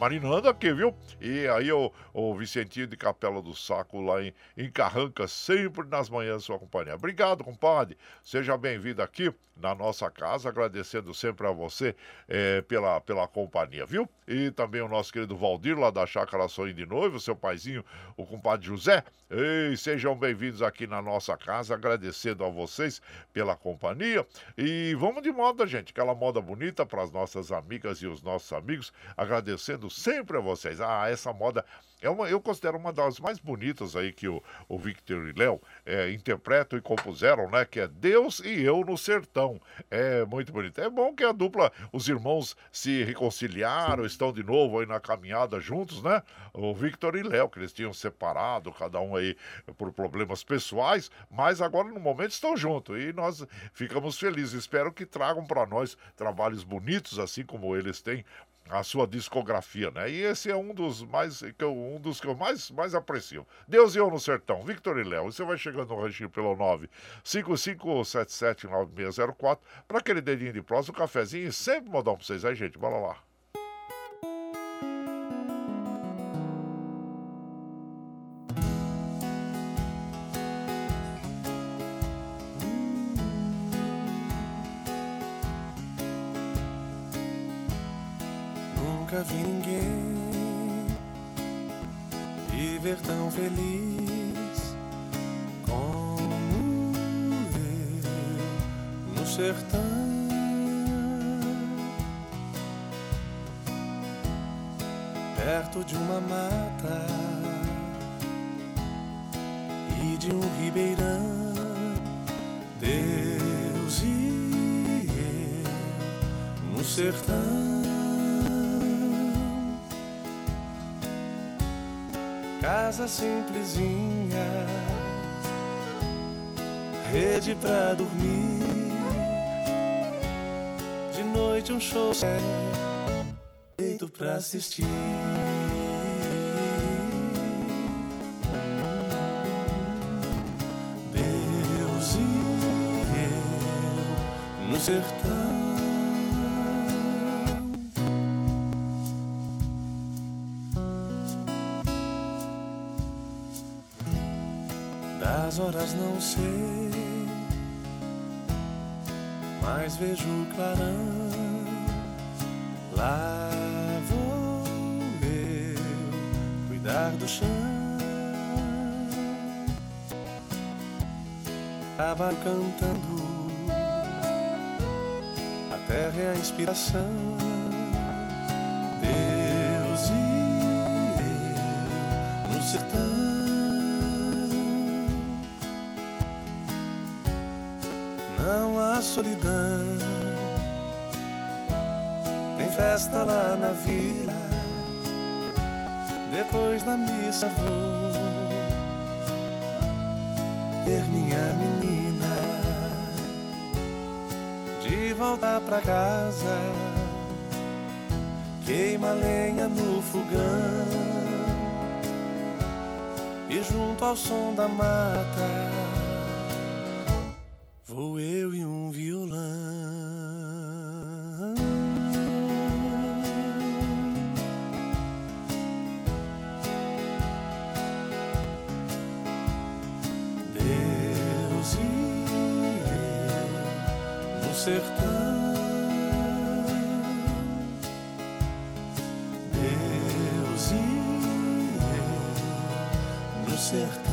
marinando aqui, viu? E aí o, o Vicentinho de Capela do Saco lá em, em Carranca, sempre nas manhãs sua companhia. Obrigado, compadre. Seja bem-vindo aqui na nossa casa, agradecendo sempre a você é, pela, pela companhia, viu? E também o nosso querido Valdir, lá da Chácara Sonho de Noivo, seu paizinho, o compadre José. Ei, sejam bem-vindos aqui na nossa casa, agradecendo a vocês pela companhia. E vamos de moda, gente, aquela moda bonita para as nossas amigas e os nossos amigos, agradecendo sempre a vocês. Ah, essa moda é uma, eu considero uma das mais bonitas aí que o, o Victor e Léo é, interpretam e compuseram, né? Que é Deus e Eu no Sertão. É muito bonito. É bom que a dupla, os irmãos se reconciliaram, estão de novo aí na caminhada juntos, né? O Victor e Léo, que eles tinham separado, cada um aí por problemas pessoais, mas agora no momento estão juntos e nós ficamos felizes. Espero que tragam para nós trabalhos bonitos, assim como eles têm a sua discografia, né? E esse é um dos mais que eu, um dos que eu mais, mais aprecio. Deus e eu no sertão, Victor e Léo. Você vai chegando no ranchinho pelo 955779604 para aquele dedinho de próximo, um cafezinho e sempre modão para vocês aí, gente. Bora lá. Feito pra assistir. Deus e eu no sertão. horas não sei, mas vejo clarão. Tava cantando, a terra é a inspiração. Deus e eu no sertão. solidão. Tem festa lá na vila. Depois da missa vou minha menina de volta pra casa. Queima lenha no fogão e junto ao som da mata sertão. Deus e eu no sertão.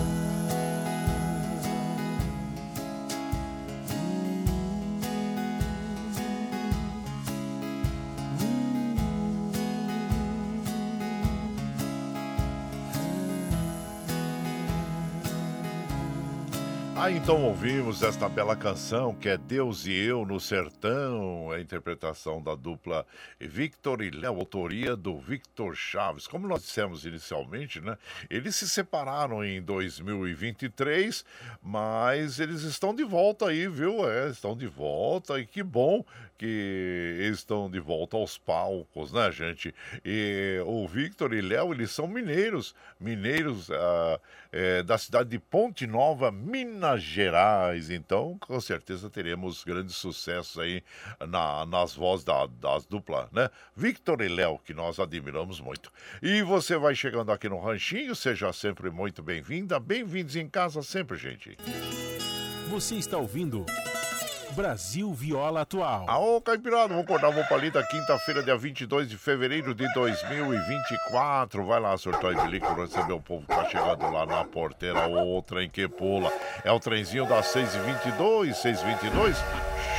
Ah, então ouvimos esta bela canção que é Deus e Eu no Sertão, a interpretação da dupla Victor e Léo, autoria do Victor Chaves. Como nós dissemos inicialmente, né? Eles se separaram em 2023, mas eles estão de volta aí, viu? É, estão de volta e que bom que estão de volta aos palcos, né, gente? E o Victor e Léo, eles são mineiros, mineiros ah, é, da cidade de Ponte Nova, Minas Gerais. Então, com certeza teremos grandes sucessos aí na, nas vozes da, das duplas, né? Victor e Léo, que nós admiramos muito. E você vai chegando aqui no Ranchinho, seja sempre muito bem-vinda, bem-vindos em casa sempre, gente. Você está ouvindo Brasil Viola Atual. Aô, Caipirada, vou acordar o palita quinta-feira, dia 22 de fevereiro de 2024. Vai lá, surtou de líquido, receber o povo que tá chegando lá na porteira. O trem que pula. É o trenzinho das 6h22, 6h22.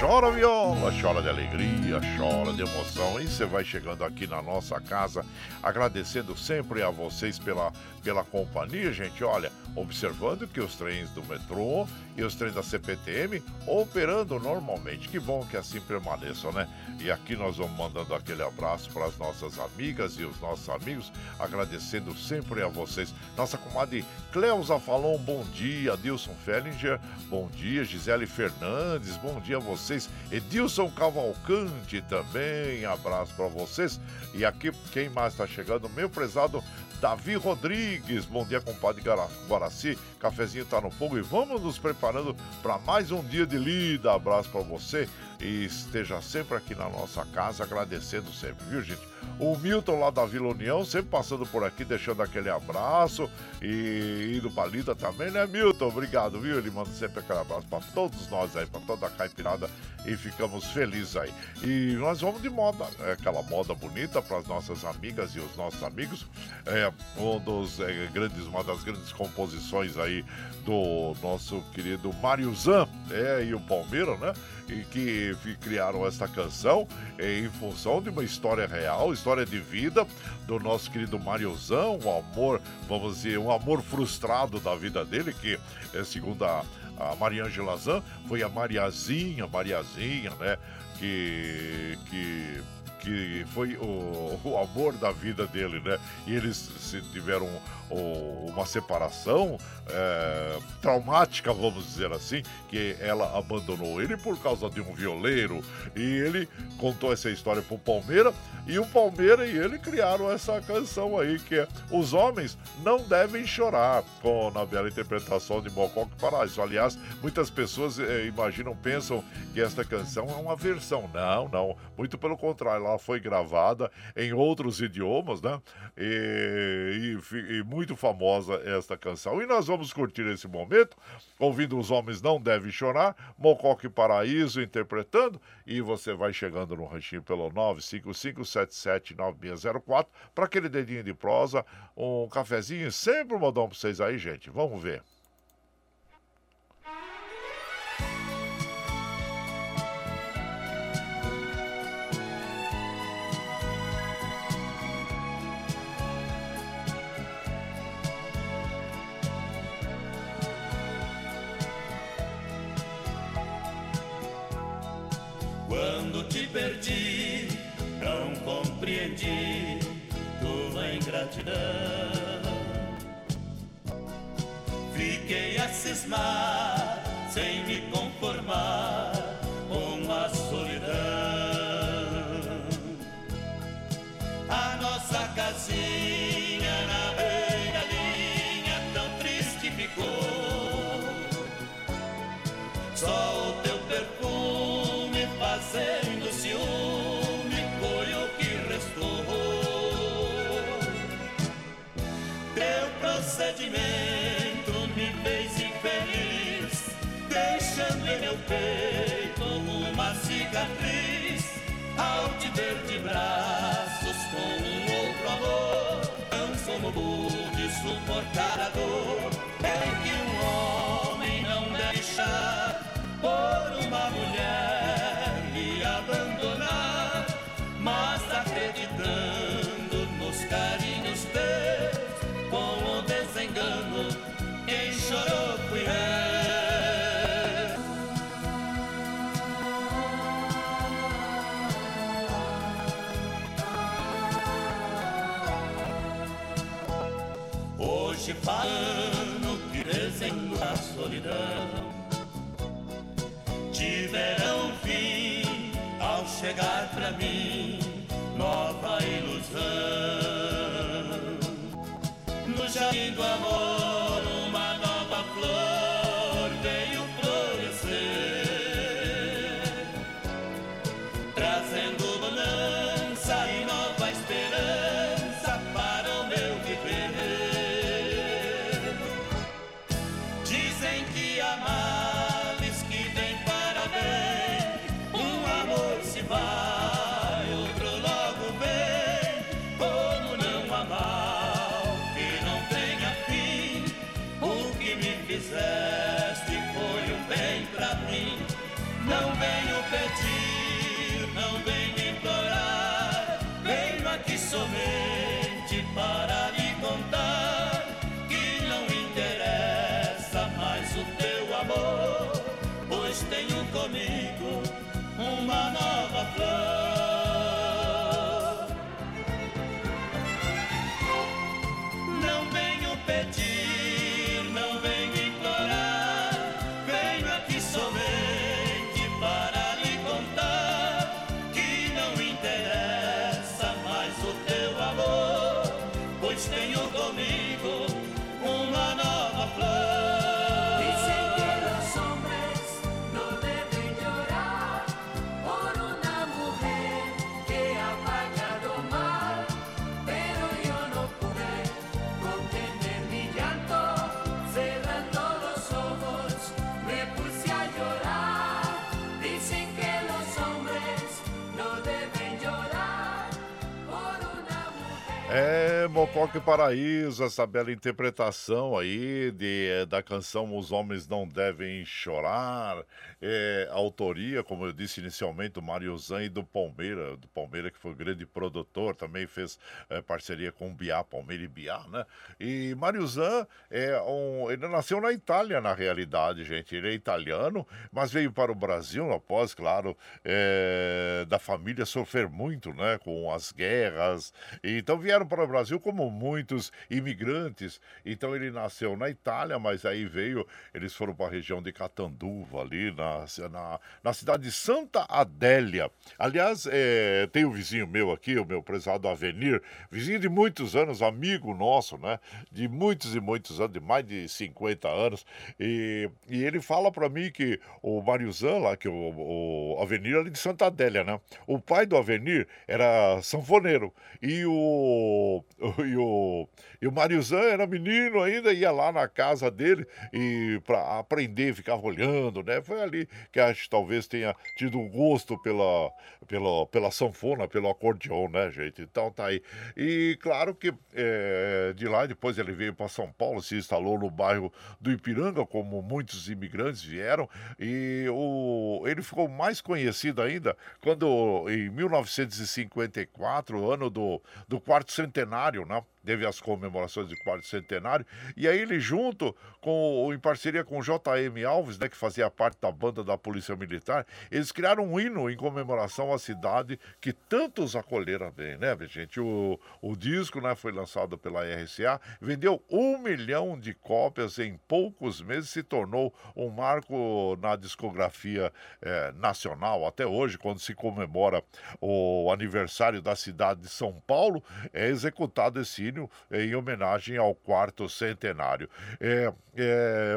Chora viola, chora de alegria, chora de emoção. E você vai chegando aqui na nossa casa, agradecendo sempre a vocês pela, pela companhia, gente. Olha, observando que os trens do metrô e os trens da CPTM operando normalmente. Que bom que assim permaneçam, né? E aqui nós vamos mandando aquele abraço para as nossas amigas e os nossos amigos, agradecendo sempre a vocês. Nossa comadre Cleusa falou um bom dia, Adilson Fellinger, bom dia, Gisele Fernandes, bom dia a vocês. Edilson Cavalcante também, abraço para vocês. E aqui, quem mais está chegando? Meu prezado Davi Rodrigues, bom dia, compadre Guaraci. Cafezinho tá no fogo e vamos nos preparando para mais um dia de lida. Abraço para você e esteja sempre aqui na nossa casa, agradecendo sempre, viu, gente? O Milton lá da Vila União, sempre passando por aqui, deixando aquele abraço e indo pra lida também, né, Milton? Obrigado, viu? Ele manda sempre aquele abraço para todos nós aí, para toda a caipirada e ficamos felizes aí. E nós vamos de moda, é aquela moda bonita para as nossas amigas e os nossos amigos. É um dos é, grandes, uma das grandes composições aí do nosso querido Mário Zan, é, e o Palmeiras, né? E que criaram esta canção em função de uma história real, história de vida do nosso querido Mariozão, um amor, vamos dizer, um amor frustrado da vida dele, que é segundo a, a Mariângela Zan, foi a Mariazinha, Mariazinha, né? Que, que que foi o, o, amor da vida dele, né? E eles se tiveram o, uma separação é, traumática, vamos dizer assim, que ela abandonou ele por causa de um violeiro e ele contou essa história pro Palmeira e o Palmeira e ele criaram essa canção aí que é Os Homens Não Devem Chorar, com na bela interpretação de Mocoque Paraíso. Aliás, muitas pessoas é, imaginam, pensam que esta canção é uma versão. Não, não. Muito pelo contrário, ela foi gravada em outros idiomas, né? E, e, e muito famosa esta canção. E nós vamos curtir esse momento, ouvindo Os Homens Não Devem Chorar, Mocoque Paraíso interpretando, e você vai chegando no ranchinho pelo 955779604 para aquele dedinho de prosa, um cafezinho, sempre um modão para vocês aí, gente. Vamos ver. Tua ingratidão. Fiquei a cismar, sem me conformar Ver de braços com um outro amor, não sou pude suportar a dor. É que um homem não deixa por Mocoque Paraíso, essa bela interpretação aí de, eh, da canção Os Homens Não Devem Chorar. É, autoria, como eu disse inicialmente, do Mário Zan e do Palmeira, do Que foi o grande produtor, também fez eh, parceria com o Biá, Palmeira e Biá, né? E Mário Zan, é um, ele nasceu na Itália, na realidade, gente. Ele é italiano, mas veio para o Brasil após, claro, eh, da família sofrer muito, né? Com as guerras. Então vieram para o Brasil como muitos imigrantes. Então ele nasceu na Itália, mas aí veio, eles foram para a região de Catanduva, ali na, na, na cidade de Santa Adélia. Aliás, eh, tem um vizinho meu aqui, o meu prezado Avenir, vizinho de muitos anos, amigo nosso, né? De muitos e muitos anos, de mais de 50 anos. E, e ele fala para mim que o Mariuzan, lá, que o, o Avenir ali de Santa Adélia, né? O pai do Avenir era sanfoneiro. E o, e o, e o Mariuzan era menino ainda, ia lá na casa dele e para aprender, ficava olhando, né? Foi ali que acho que talvez tenha tido um gosto pela, pela, pela sanfona, pelo acordeon, né, gente? Então tá aí. E claro que eh, de lá depois ele veio para São Paulo, se instalou no bairro do Ipiranga, como muitos imigrantes vieram, e o, ele ficou mais conhecido ainda quando, em 1954, ano do, do quarto centenário, né? Teve as comemorações de quarto centenário, e aí ele junto com, em parceria com JM Alves, né, que fazia parte da banda da Polícia Militar, eles criaram um hino em comemoração à cidade que tantos acolheram bem, né, gente? O, o disco, né, foi lançado pela RCA, vendeu um milhão de cópias em poucos meses, se tornou um marco na discografia eh, nacional. Até hoje, quando se comemora o aniversário da cidade de São Paulo, é executado esse hino em homenagem ao quarto centenário. É, é,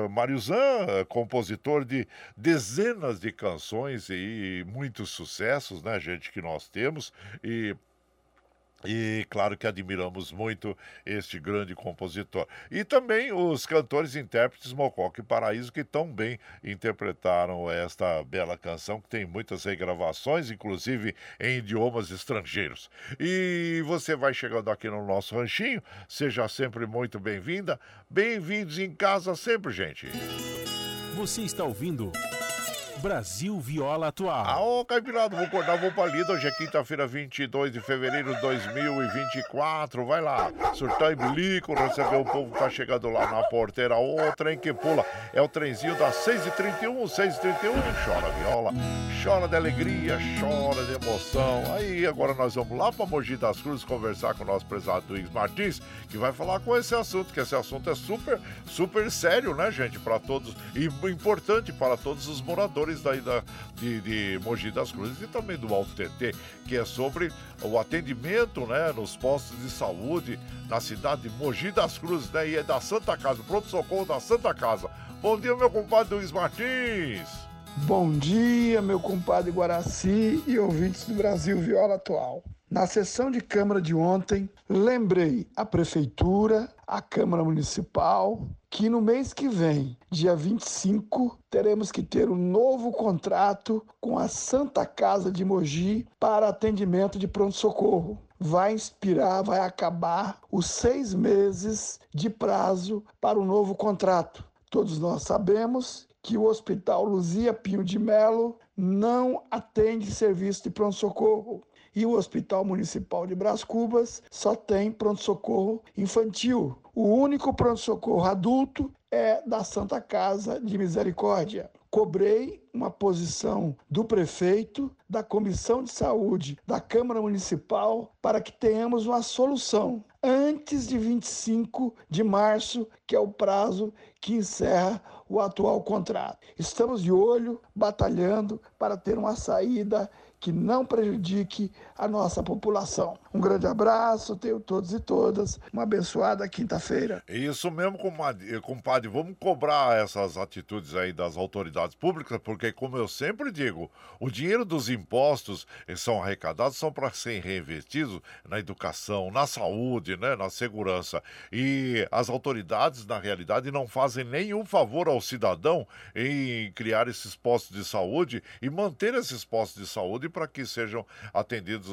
compositor de dezenas de canções e muitos sucessos, né, gente, que nós temos, e e claro que admiramos muito este grande compositor. E também os cantores e intérpretes Mococa e Paraíso, que tão bem interpretaram esta bela canção, que tem muitas regravações, inclusive em idiomas estrangeiros. E você vai chegando aqui no nosso ranchinho, seja sempre muito bem-vinda. Bem-vindos em casa sempre, gente. Você está ouvindo Brasil Viola Atual. Ah, ô Caipirado, vou acordar, vou pra lida. Hoje é quinta-feira, 22 de fevereiro de 2024. Vai lá, surtar e bilico, receber o povo que tá chegando lá na porteira. O trem que pula é o trenzinho das 6h31, 6h31. Chora viola, chora de alegria, chora de emoção. Aí agora nós vamos lá pra Mogi das Cruzes conversar com o nosso prezado Luiz Martins, que vai falar com esse assunto, que esse assunto é super, super sério, né, gente, para todos e importante para todos os moradores daí da, de, de Mogi das Cruzes e também do Alto TT, que é sobre o atendimento, né, nos postos de saúde na cidade de Mogi das Cruzes, né, e é da Santa Casa, pronto-socorro da Santa Casa. Bom dia, meu compadre Luiz Martins. Bom dia, meu compadre Guaraci e ouvintes do Brasil Viola Atual. Na sessão de Câmara de ontem, lembrei a Prefeitura, a Câmara Municipal, que no mês que vem, dia 25, teremos que ter um novo contrato com a Santa Casa de Mogi para atendimento de pronto-socorro. Vai inspirar, vai acabar os seis meses de prazo para o novo contrato. Todos nós sabemos que o Hospital Luzia Pinho de Melo não atende serviço de pronto-socorro e o Hospital Municipal de Brás Cubas só tem pronto-socorro infantil. O único pronto-socorro adulto é da Santa Casa de Misericórdia. Cobrei uma posição do prefeito, da Comissão de Saúde, da Câmara Municipal, para que tenhamos uma solução antes de 25 de março, que é o prazo que encerra o atual contrato. Estamos de olho, batalhando para ter uma saída que não prejudique a nossa população. Um grande abraço, tenho todos e todas uma abençoada quinta-feira. Isso mesmo, comadre, compadre, vamos cobrar essas atitudes aí das autoridades públicas, porque como eu sempre digo, o dinheiro dos impostos que são arrecadados são para serem reinvestidos na educação, na saúde, né, na segurança. E as autoridades, na realidade, não fazem nenhum favor ao cidadão em criar esses postos de saúde e manter esses postos de saúde para que sejam atendidos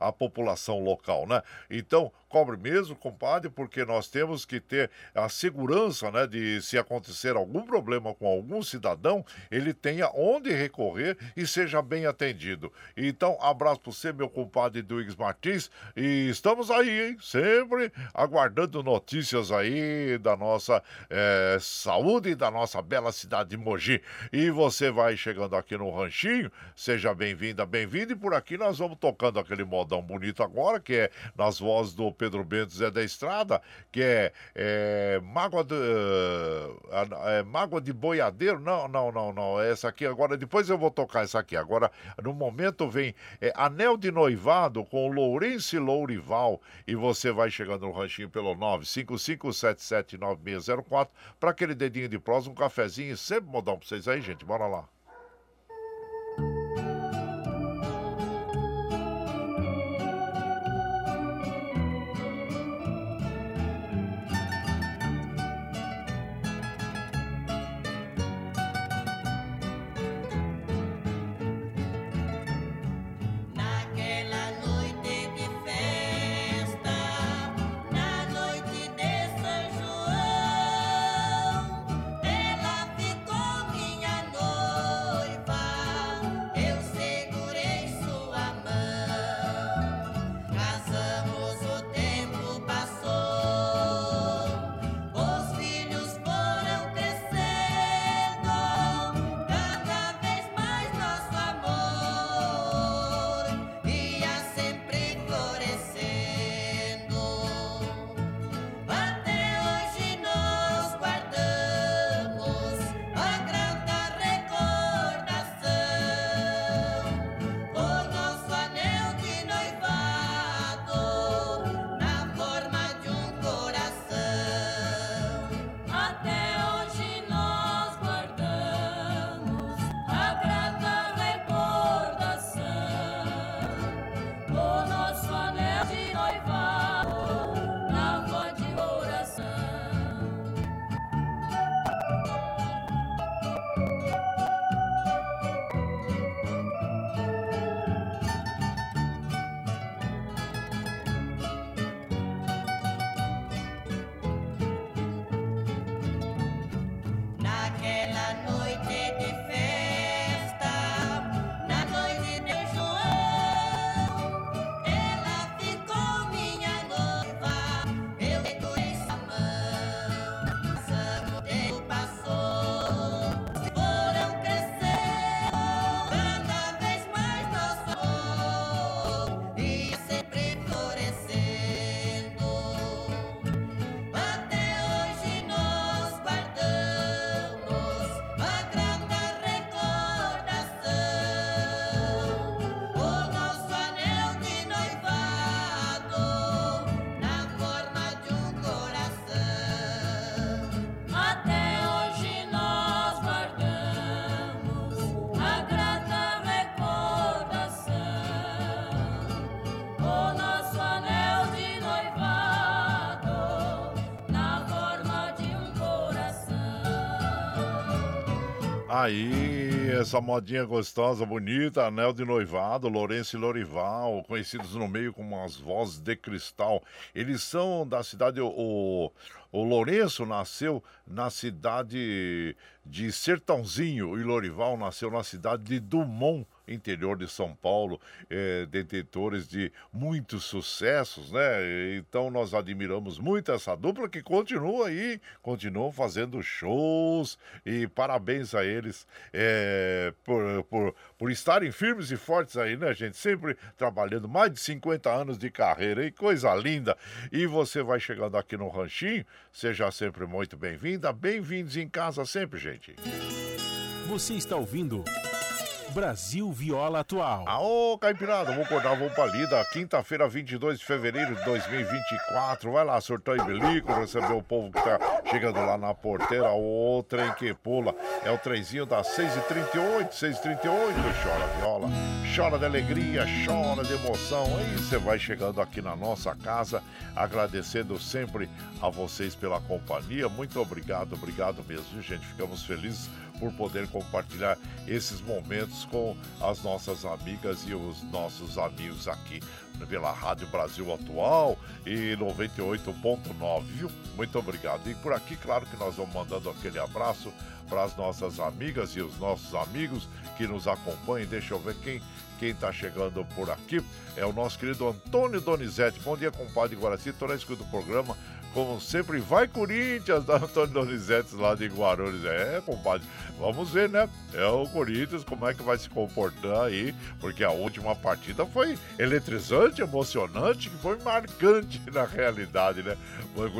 a população local, né? Então, cobre mesmo, compadre, porque nós temos que ter a segurança, né, de se acontecer algum problema com algum cidadão, ele tenha onde recorrer e seja bem atendido. Então, abraço para você, meu compadre Duígues Martins, e estamos aí, hein, sempre aguardando notícias aí da nossa eh, saúde e da nossa bela cidade de Mogi. E você vai chegando aqui no Ranchinho, seja bem-vinda, bem-vindo, e por aqui nós vamos tocando aquele modão bonito agora, que é nas vozes do Pedro Bento Zé da Estrada, que é, é Mágoa, de, é, Mágoa de Boiadeiro. Não, não, não, não. Essa aqui agora, depois eu vou tocar essa aqui. Agora, no momento vem é, Anel de Noivado com Lourenço Lourival. E você vai chegando no ranchinho pelo 955779604 para aquele dedinho de prosa, um cafezinho. Sempre modão pra vocês aí, gente. Bora lá. Aí, essa modinha gostosa, bonita, anel de noivado, Lourenço e Lorival, conhecidos no meio como as vozes de cristal. Eles são da cidade, o, o Lourenço nasceu na cidade de Sertãozinho e Lorival nasceu na cidade de Dumont, interior de São Paulo, é, detentores de muitos sucessos, né? Então nós admiramos muito essa dupla que continua aí, continuam fazendo shows e parabéns a eles é, por, por, por estarem firmes e fortes aí, né, gente? Sempre trabalhando mais de 50 anos de carreira, e coisa linda. E você vai chegando aqui no Ranchinho, seja sempre muito bem-vinda, bem-vindos em casa sempre, gente. Você está ouvindo Brasil Viola Atual. Aô, Caipirada, vamos acordar, vamos pra lida. Quinta-feira, 22 de fevereiro de 2024. Vai lá, surtão e bilico, receber o povo que tá chegando lá na porteira. O trem que pula é o trenzinho das 6h38, 6h38. Chora viola, chora de alegria, chora de emoção. Aí você vai chegando aqui na nossa casa, agradecendo sempre a vocês pela companhia. Muito obrigado, obrigado mesmo, gente? Ficamos felizes por poder compartilhar esses momentos com as nossas amigas e os nossos amigos aqui pela Rádio Brasil Atual e 98.9, viu? Muito obrigado. E por aqui, claro que nós vamos mandando aquele abraço para as nossas amigas e os nossos amigos que nos acompanham. Deixa eu ver quem quem está chegando por aqui é o nosso querido Antônio Donizete. Bom dia, compadre Guaraci. Estou na escuta do programa. Como sempre, vai Corinthians, da Antônio Donizete lá de Guarulhos. É, compadre, vamos ver, né? É o Corinthians, como é que vai se comportar aí, porque a última partida foi eletrizante, emocionante, que foi marcante na realidade, né?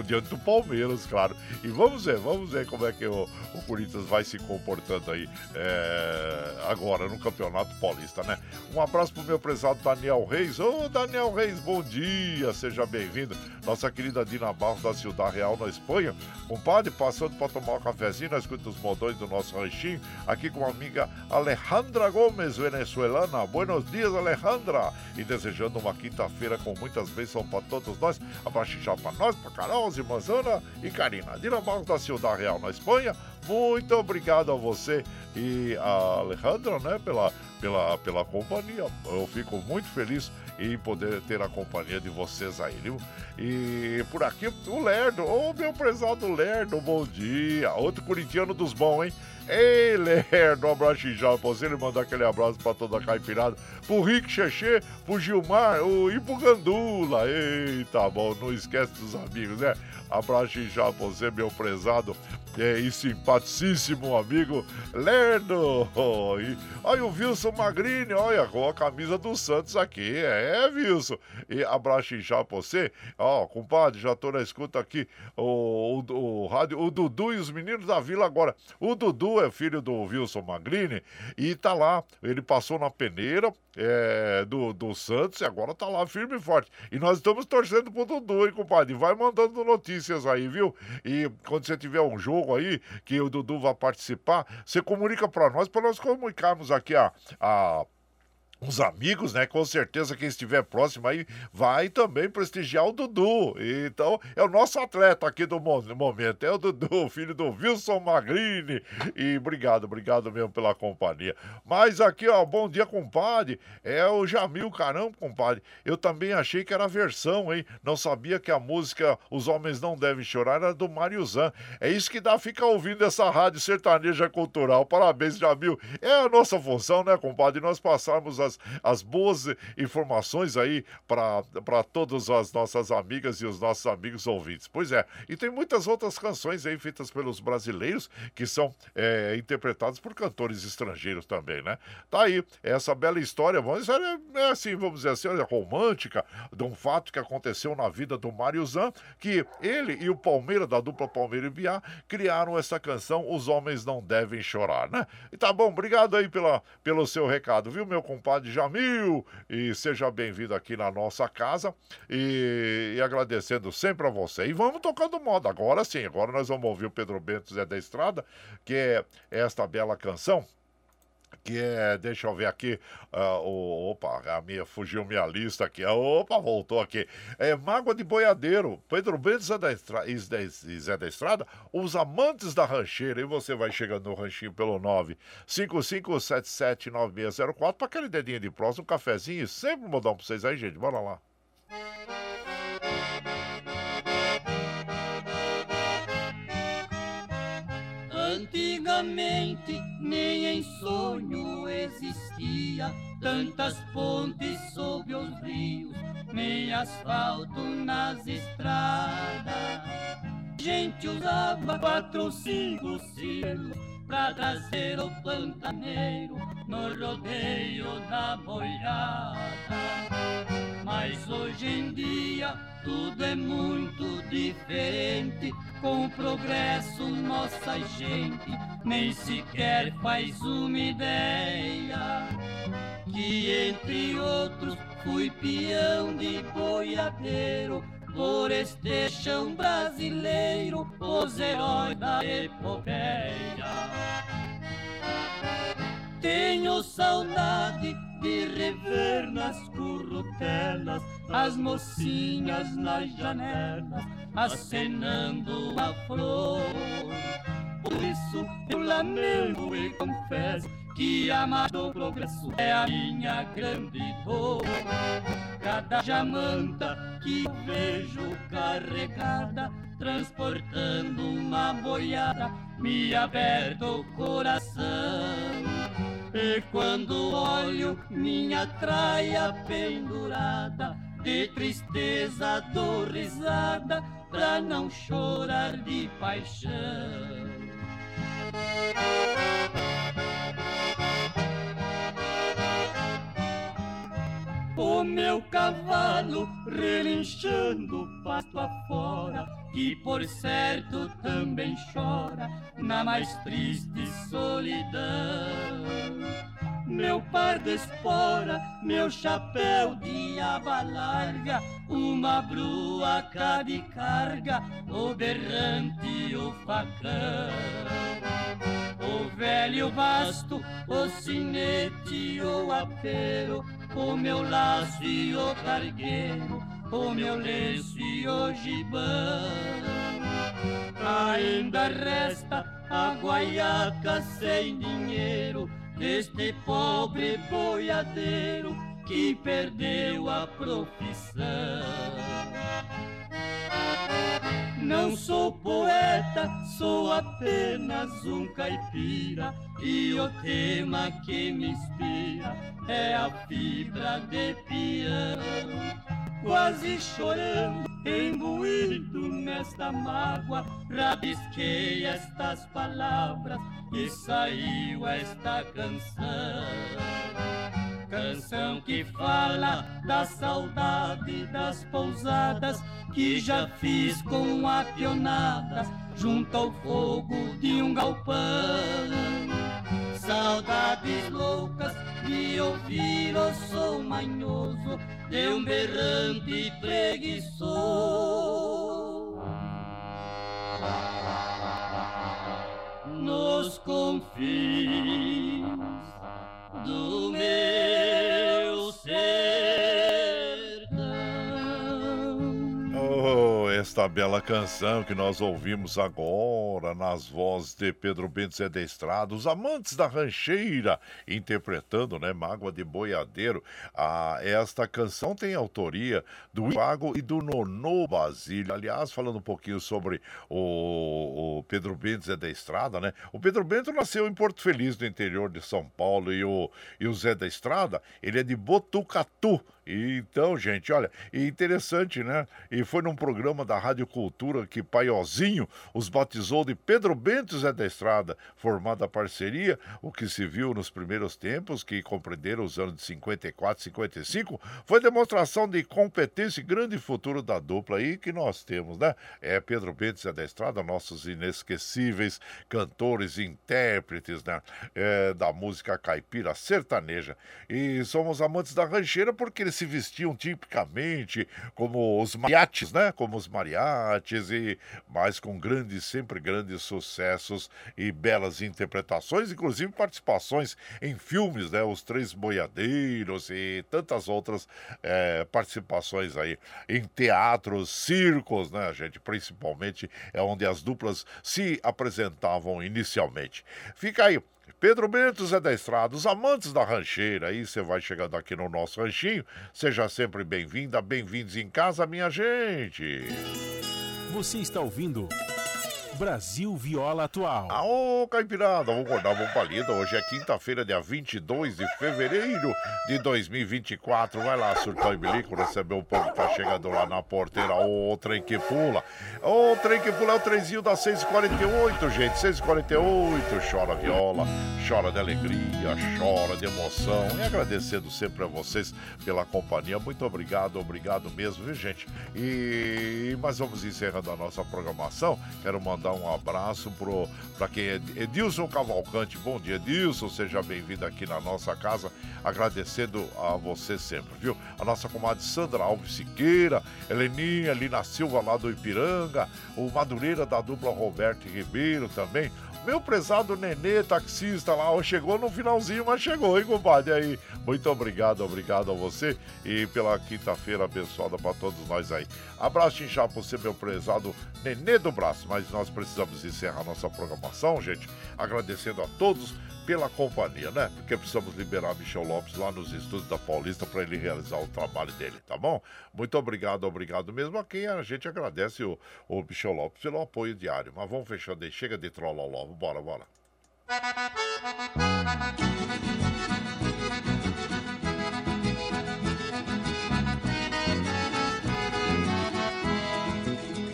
Diante do Palmeiras, claro. E vamos ver, vamos ver como é que o, o Corinthians vai se comportando aí é, agora no Campeonato Paulista, né? Um abraço pro meu prezado Daniel Reis. Ô, Daniel Reis, bom dia, seja bem-vindo. Nossa querida Dina Barros da Ciudad Real, na Espanha. Compadre, passando para tomar um cafezinho, nós os modões do nosso ranchinho, aqui com a amiga Alejandra Gomes, venezuelana. Buenos dias, Alejandra. E desejando uma quinta-feira com muitas bênçãos para todos nós. Abraço já para nós, para Carol, as irmãs Ana e Karina. Dina da Ciudad Real, na Espanha. Muito obrigado a você e a Alejandra, né, pela, pela, pela companhia. Eu fico muito feliz em poder ter a companhia de vocês aí, viu? E por aqui, o Lerdo, ô meu prezado Lerdo, bom dia. Outro corintiano dos bons, hein? Ei, Lerdo, um abraço já pra você. Ele mandar aquele abraço pra toda a caipirada. Pro Rick Xexê, pro Gilmar o, e pro Gandula. Eita, bom, não esquece dos amigos, né? Abraço já você, meu prezado é, e simpaticíssimo amigo Lerdo. Olha o Wilson Magrini, olha, com a camisa do Santos aqui. É, Wilson. E abraço já você. Ó, compadre, já tô na escuta aqui. O, o, o, rádio, o Dudu e os meninos da vila agora. O Dudu é filho do Wilson Magrini e tá lá. Ele passou na peneira é, do, do Santos e agora tá lá firme e forte. E nós estamos torcendo pro Dudu, hein, compadre? Vai mandando notícias aí, viu? E quando você tiver um jogo aí que o Dudu vai participar, você comunica para nós, para nós comunicarmos aqui a, a uns amigos, né? Com certeza quem estiver próximo aí vai também prestigiar o Dudu. Então, é o nosso atleta aqui do momento, é o Dudu, filho do Wilson Magrini. E obrigado, obrigado mesmo pela companhia. Mas aqui, ó, bom dia, compadre. É o Jamil, caramba, compadre. Eu também achei que era a versão, hein? Não sabia que a música Os Homens Não Devem Chorar era do Mário Zan. É isso que dá ficar ouvindo essa rádio sertaneja cultural. Parabéns, Jamil. É a nossa função, né, compadre? Nós passarmos as as, as boas informações aí para todas as nossas amigas e os nossos amigos ouvintes. Pois é, e tem muitas outras canções aí feitas pelos brasileiros que são é, interpretadas por cantores estrangeiros também, né? Tá aí, essa bela história, vamos é, é assim, vamos dizer assim, é romântica, de um fato que aconteceu na vida do Mário Zan, que ele e o Palmeira, da dupla Palmeira e Biá, criaram essa canção Os Homens Não Devem Chorar, né? E tá bom, obrigado aí pela, pelo seu recado, viu, meu compadre Jamil? E seja bem-vindo aqui na nossa casa e, e, agradecendo sempre a você. E vamos tocando moda, agora sim, agora nós vamos ouvir o Pedro Bento Zé da Estrada, que é esta bela canção que é, deixa eu ver aqui, o, opa, a minha, fugiu minha lista aqui, opa, voltou aqui, é Mágoa de Boiadeiro, Pedro Bento Zé da, Estra, e Zé da Estrada, os amantes da rancheira, e você vai chegando no ranchinho pelo 955779604 para aquele dedinho de próximo, um cafezinho, sempre modão pra vocês aí, gente, bora lá. Nem em sonho existia tantas pontes sob os rios, nem asfalto nas estradas. Gente usava quatro, cinco silos pra trazer o pantaneiro no rodeio da boiada. Mas hoje em dia tudo é muito diferente. Com o progresso, nossa gente nem sequer faz uma ideia. Que entre outros fui peão de boiadeiro. Por este chão brasileiro, os heróis da epopeia. Tenho saudade de rever nas currutelas as mocinhas nas janelas acenando a flor. Por isso eu lamento e confesso que amar do progresso é a minha grande dor. Cada jamanta que vejo carregada, transportando uma boiada, me aberta o coração. E quando olho minha traia pendurada, de tristeza dou risada, pra não chorar de paixão. O meu cavalo relinchando pasto afora, que por certo também chora na mais triste solidão. Meu par de espora, meu chapéu de aba larga, uma bruaca de carga, o berrante o facão. O velho basto, o sinete, o apero, o meu laço e o cargueiro, o meu lenço e o gibão. Ainda resta a guaiaca sem dinheiro deste pobre boiadeiro que perdeu a profissão. Não sou poeta, sou apenas um caipira e o tema que me inspira é a fibra de peão. Quase chorando, imbuído nesta mágoa, rabisquei estas palavras e saiu esta canção. Canção que fala da saudade das pousadas que já fiz com a pionada junto ao fogo de um galpão. Saudades loucas de ouvir o som manhoso de um berrante preguiçoso. Nos confins do meu sertão. Esta bela canção que nós ouvimos agora nas vozes de Pedro Bento Zé da Estrada, os amantes da rancheira, interpretando, né, Mágoa de Boiadeiro. Ah, esta canção tem autoria do Ivago e do Nonô Basílio. Aliás, falando um pouquinho sobre o, o Pedro Bento Zé da Estrada, né? O Pedro Bento nasceu em Porto Feliz, no interior de São Paulo, e o, e o Zé da Estrada, ele é de Botucatu. Então, gente, olha, e interessante, né? E foi num programa da Rádio Cultura que Paiozinho os batizou de Pedro Bento Zé da Estrada, formada a parceria, o que se viu nos primeiros tempos, que compreenderam os anos de 54 e 55, foi demonstração de competência e grande futuro da dupla aí que nós temos, né? É Pedro Bento Zé da Estrada, nossos inesquecíveis cantores intérpretes, né? É, da música caipira sertaneja. E somos amantes da rancheira porque eles eles se vestiam tipicamente como os mariachis, né? Como os mariachis e mas com grandes, sempre grandes sucessos e belas interpretações, inclusive participações em filmes, né? Os Três Boiadeiros e tantas outras é, participações aí em teatros, circos, né, gente? Principalmente é onde as duplas se apresentavam inicialmente. Fica aí Pedro Bento, Zé da Estrada, os amantes da rancheira, aí você vai chegando aqui no nosso ranchinho, seja sempre bem-vinda, bem-vindos em casa, minha gente. Você está ouvindo Brasil Viola Atual. Aô, Caipirada, vamos acordar, vamos palida. Hoje é quinta-feira, dia 22 de fevereiro de 2024. Vai lá, surtão e bilico, receber o povo que tá chegando lá na porteira. Ô, trem que pula. Ô, trem que pula é o trenzinho das 6h48, gente. 6h48. Chora viola, chora de alegria, chora de emoção. E agradecendo sempre a vocês pela companhia. Muito obrigado, obrigado mesmo, viu, gente? E mas vamos encerrando a nossa programação. Quero mandar um abraço para quem é Edilson Cavalcante. Bom dia, Edilson. Seja bem-vindo aqui na nossa casa. Agradecendo a você sempre, viu? A nossa comadre Sandra Alves Siqueira, Heleninha, Lina Silva lá do Ipiranga, o Madureira da dupla Roberto Ribeiro também. Meu prezado Nenê, taxista lá, chegou no finalzinho, mas chegou, hein, compadre? Aí, muito obrigado, obrigado a você e pela quinta-feira abençoada para todos nós aí. Abraço inchado para você, meu prezado Nenê do Braço. Mas nós precisamos encerrar nossa programação, gente, agradecendo a todos pela companhia, né? Porque precisamos liberar Michel Lopes lá nos estúdios da Paulista para ele realizar o trabalho dele, tá bom? Muito obrigado, obrigado mesmo a quem a gente agradece o, o Michel Lopes pelo apoio diário. Mas vamos fechando aí, chega de trolloló, bora, bora.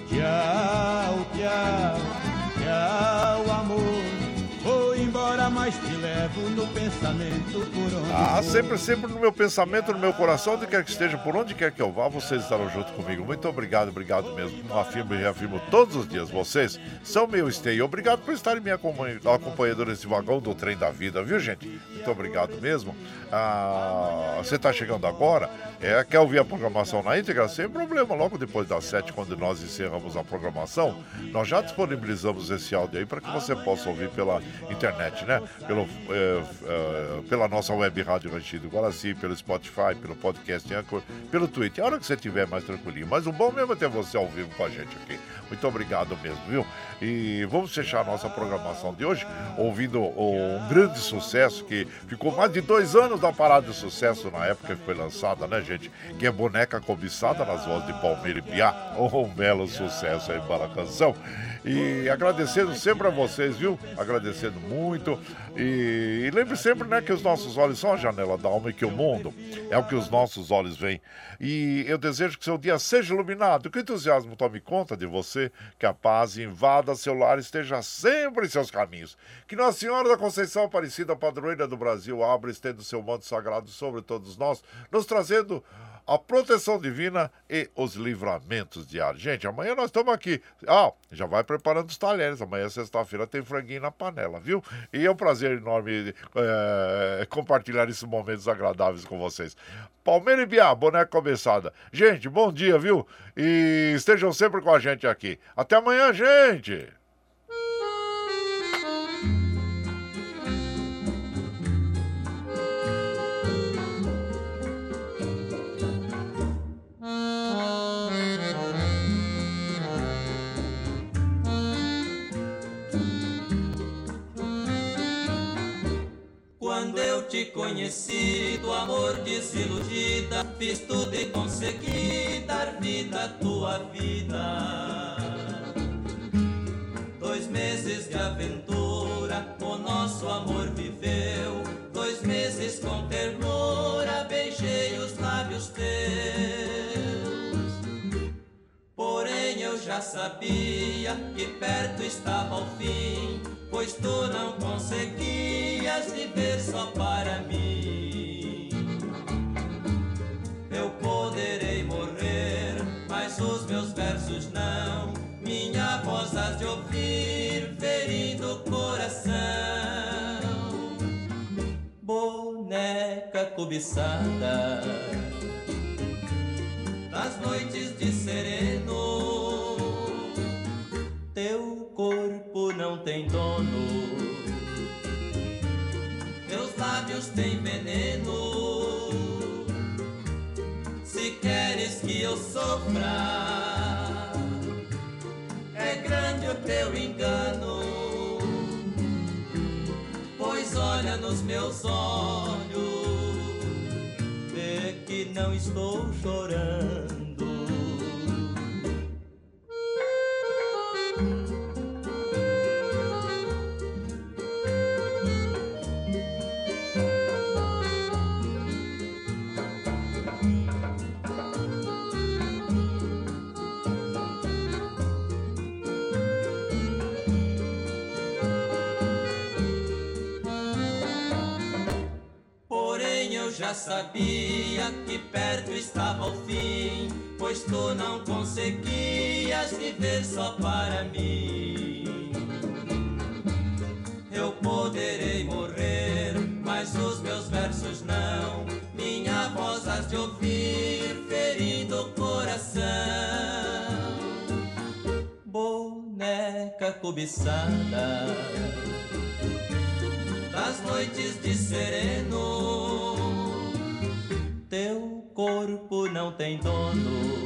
Tchau, tchau, mas te levo no pensamento por onde Ah, sempre, sempre no meu pensamento, no meu coração, onde quer que esteja, por onde quer que eu vá, vocês estarão junto comigo. Muito obrigado, obrigado mesmo. Afirmo e reafirmo todos os dias, vocês são meu esteio. Obrigado por estarem me acompanhando, acompanhando nesse vagão do trem da vida, viu, gente? Muito obrigado mesmo. Ah, você está chegando agora, é, quer ouvir a programação na íntegra? Sem problema, logo depois das sete, quando nós encerramos a programação, nós já disponibilizamos esse áudio aí para que você possa ouvir pela internet, né? Pelo, é, é, pela nossa web rádio Ranchido Guaraci, pelo Spotify, pelo podcast Anchor, pelo Twitter. A hora que você estiver mais tranquilinho. Mas o bom mesmo é ter você ao vivo com a gente aqui. Muito obrigado mesmo, viu? E vamos fechar a nossa programação de hoje ouvindo um grande sucesso que ficou mais de dois anos da parada de sucesso na época que foi lançada, né, gente? Que é Boneca Cobiçada nas vozes de Palmeira e Piá. Um belo sucesso aí para a canção. E agradecendo sempre a vocês, viu? Agradecendo muito. E, e lembre sempre, né, que os nossos olhos são a janela da alma e que o mundo é o que os nossos olhos veem. E eu desejo que seu dia seja iluminado, que o entusiasmo tome conta de você, que a paz invada seu lar e esteja sempre em seus caminhos. Que Nossa Senhora da Conceição Aparecida, padroeira do Brasil, abra e estenda o seu manto sagrado sobre todos nós, nos trazendo a proteção divina e os livramentos diários. Gente, amanhã nós estamos aqui. Ah, já vai preparando os talheres. Amanhã, sexta-feira, tem franguinho na panela, viu? E é um prazer enorme é, compartilhar esses momentos agradáveis com vocês. Palmeira e Biá, boneca começada. Gente, bom dia, viu? E estejam sempre com a gente aqui. Até amanhã, gente! Conheci, do amor desiludida, fiz tudo e consegui dar vida à tua vida. Dois meses de aventura, o nosso amor viveu. Dois meses com ternura, beijei já sabia que perto estava o fim, pois tu não conseguias viver só para mim. Eu poderei morrer, mas os meus versos não. Minha voz has de ouvir, ferindo o coração. Boneca cobiçada das noites de sereno. Não tem dono, teus lábios têm veneno. Se queres que eu sofra, é grande o teu engano. Pois olha nos meus olhos que não estou chorando. Sabia que perto estava o fim, pois tu não conseguias viver só para mim. Eu poderei morrer, mas os meus versos não. Minha voz has de ouvir, ferindo o coração. Boneca cobiçada das noites de sereno tem dono,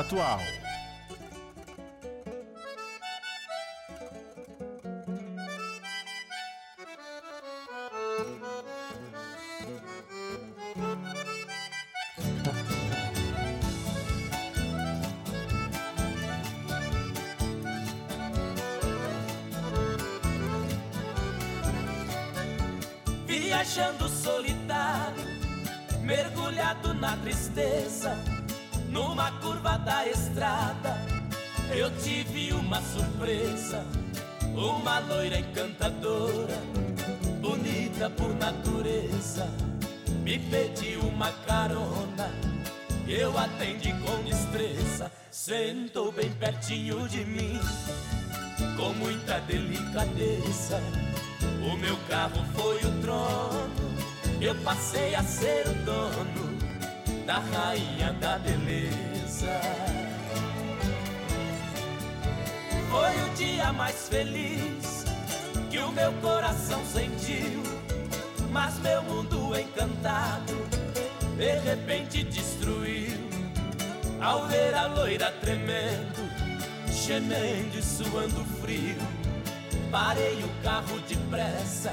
Atual. viajando solitário, mergulhado na tristeza, numa curva da estrada, eu tive uma surpresa, uma loira encantadora, bonita por natureza, me pediu uma carona, eu atendi com destreza, sentou bem pertinho de mim, com muita delicadeza o meu carro foi o trono, eu passei a ser o dono da rainha da beleza. Foi o dia mais feliz que o meu coração sentiu, mas meu mundo encantado de repente destruiu ao ver a loira tremendo, gemendo e suando frio Parei o carro depressa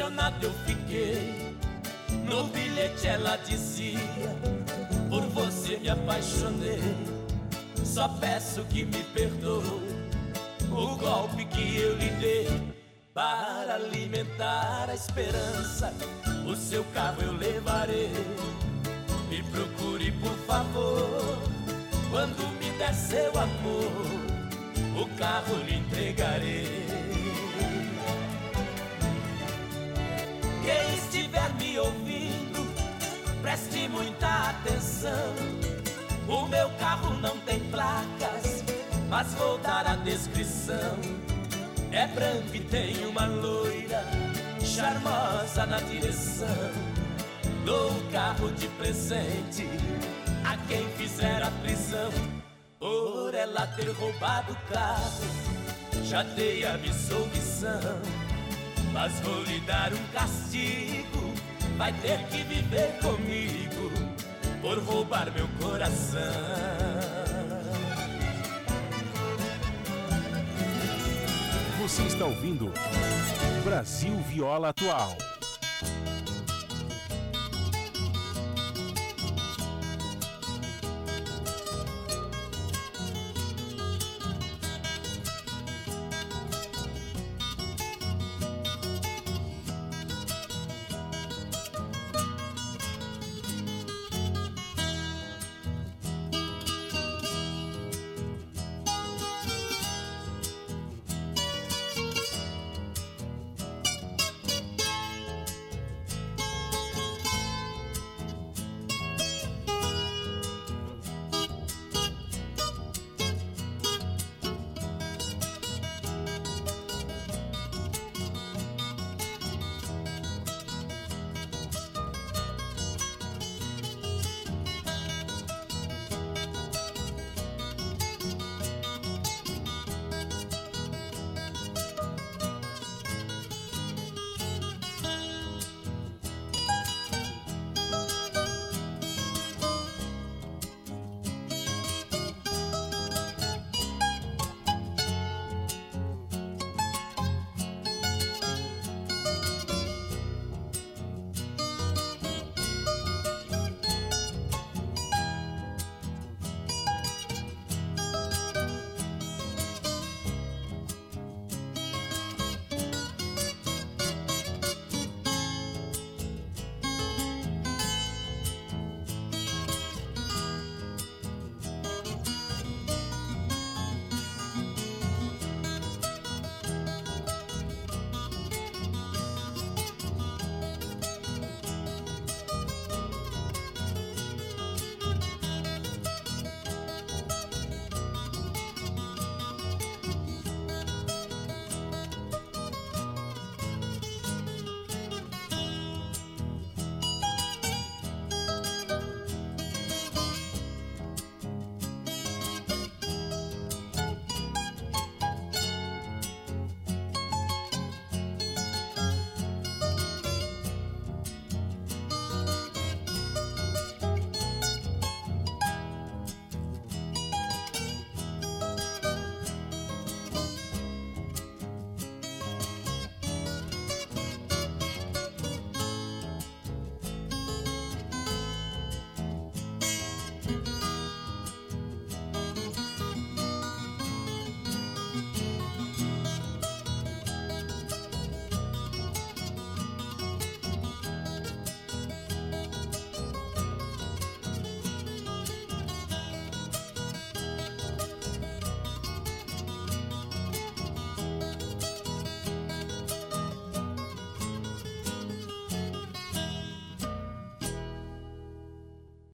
Emocionado eu fiquei. No bilhete ela dizia: Por você me apaixonei. Só peço que me perdoe o golpe que eu lhe dei. Para alimentar a esperança, o seu carro eu levarei. Me procure, por favor, quando me der seu amor, o carro lhe entregarei. Quem estiver me ouvindo, preste muita atenção. O meu carro não tem placas, mas vou dar a descrição. É branco e tem uma loira charmosa na direção. Dou o carro de presente a quem fizer a prisão por ela ter roubado o carro. Já dei a missão, mas vou lhe dar um castigo. Vai ter que viver comigo por roubar meu coração. Você está ouvindo Brasil Viola Atual.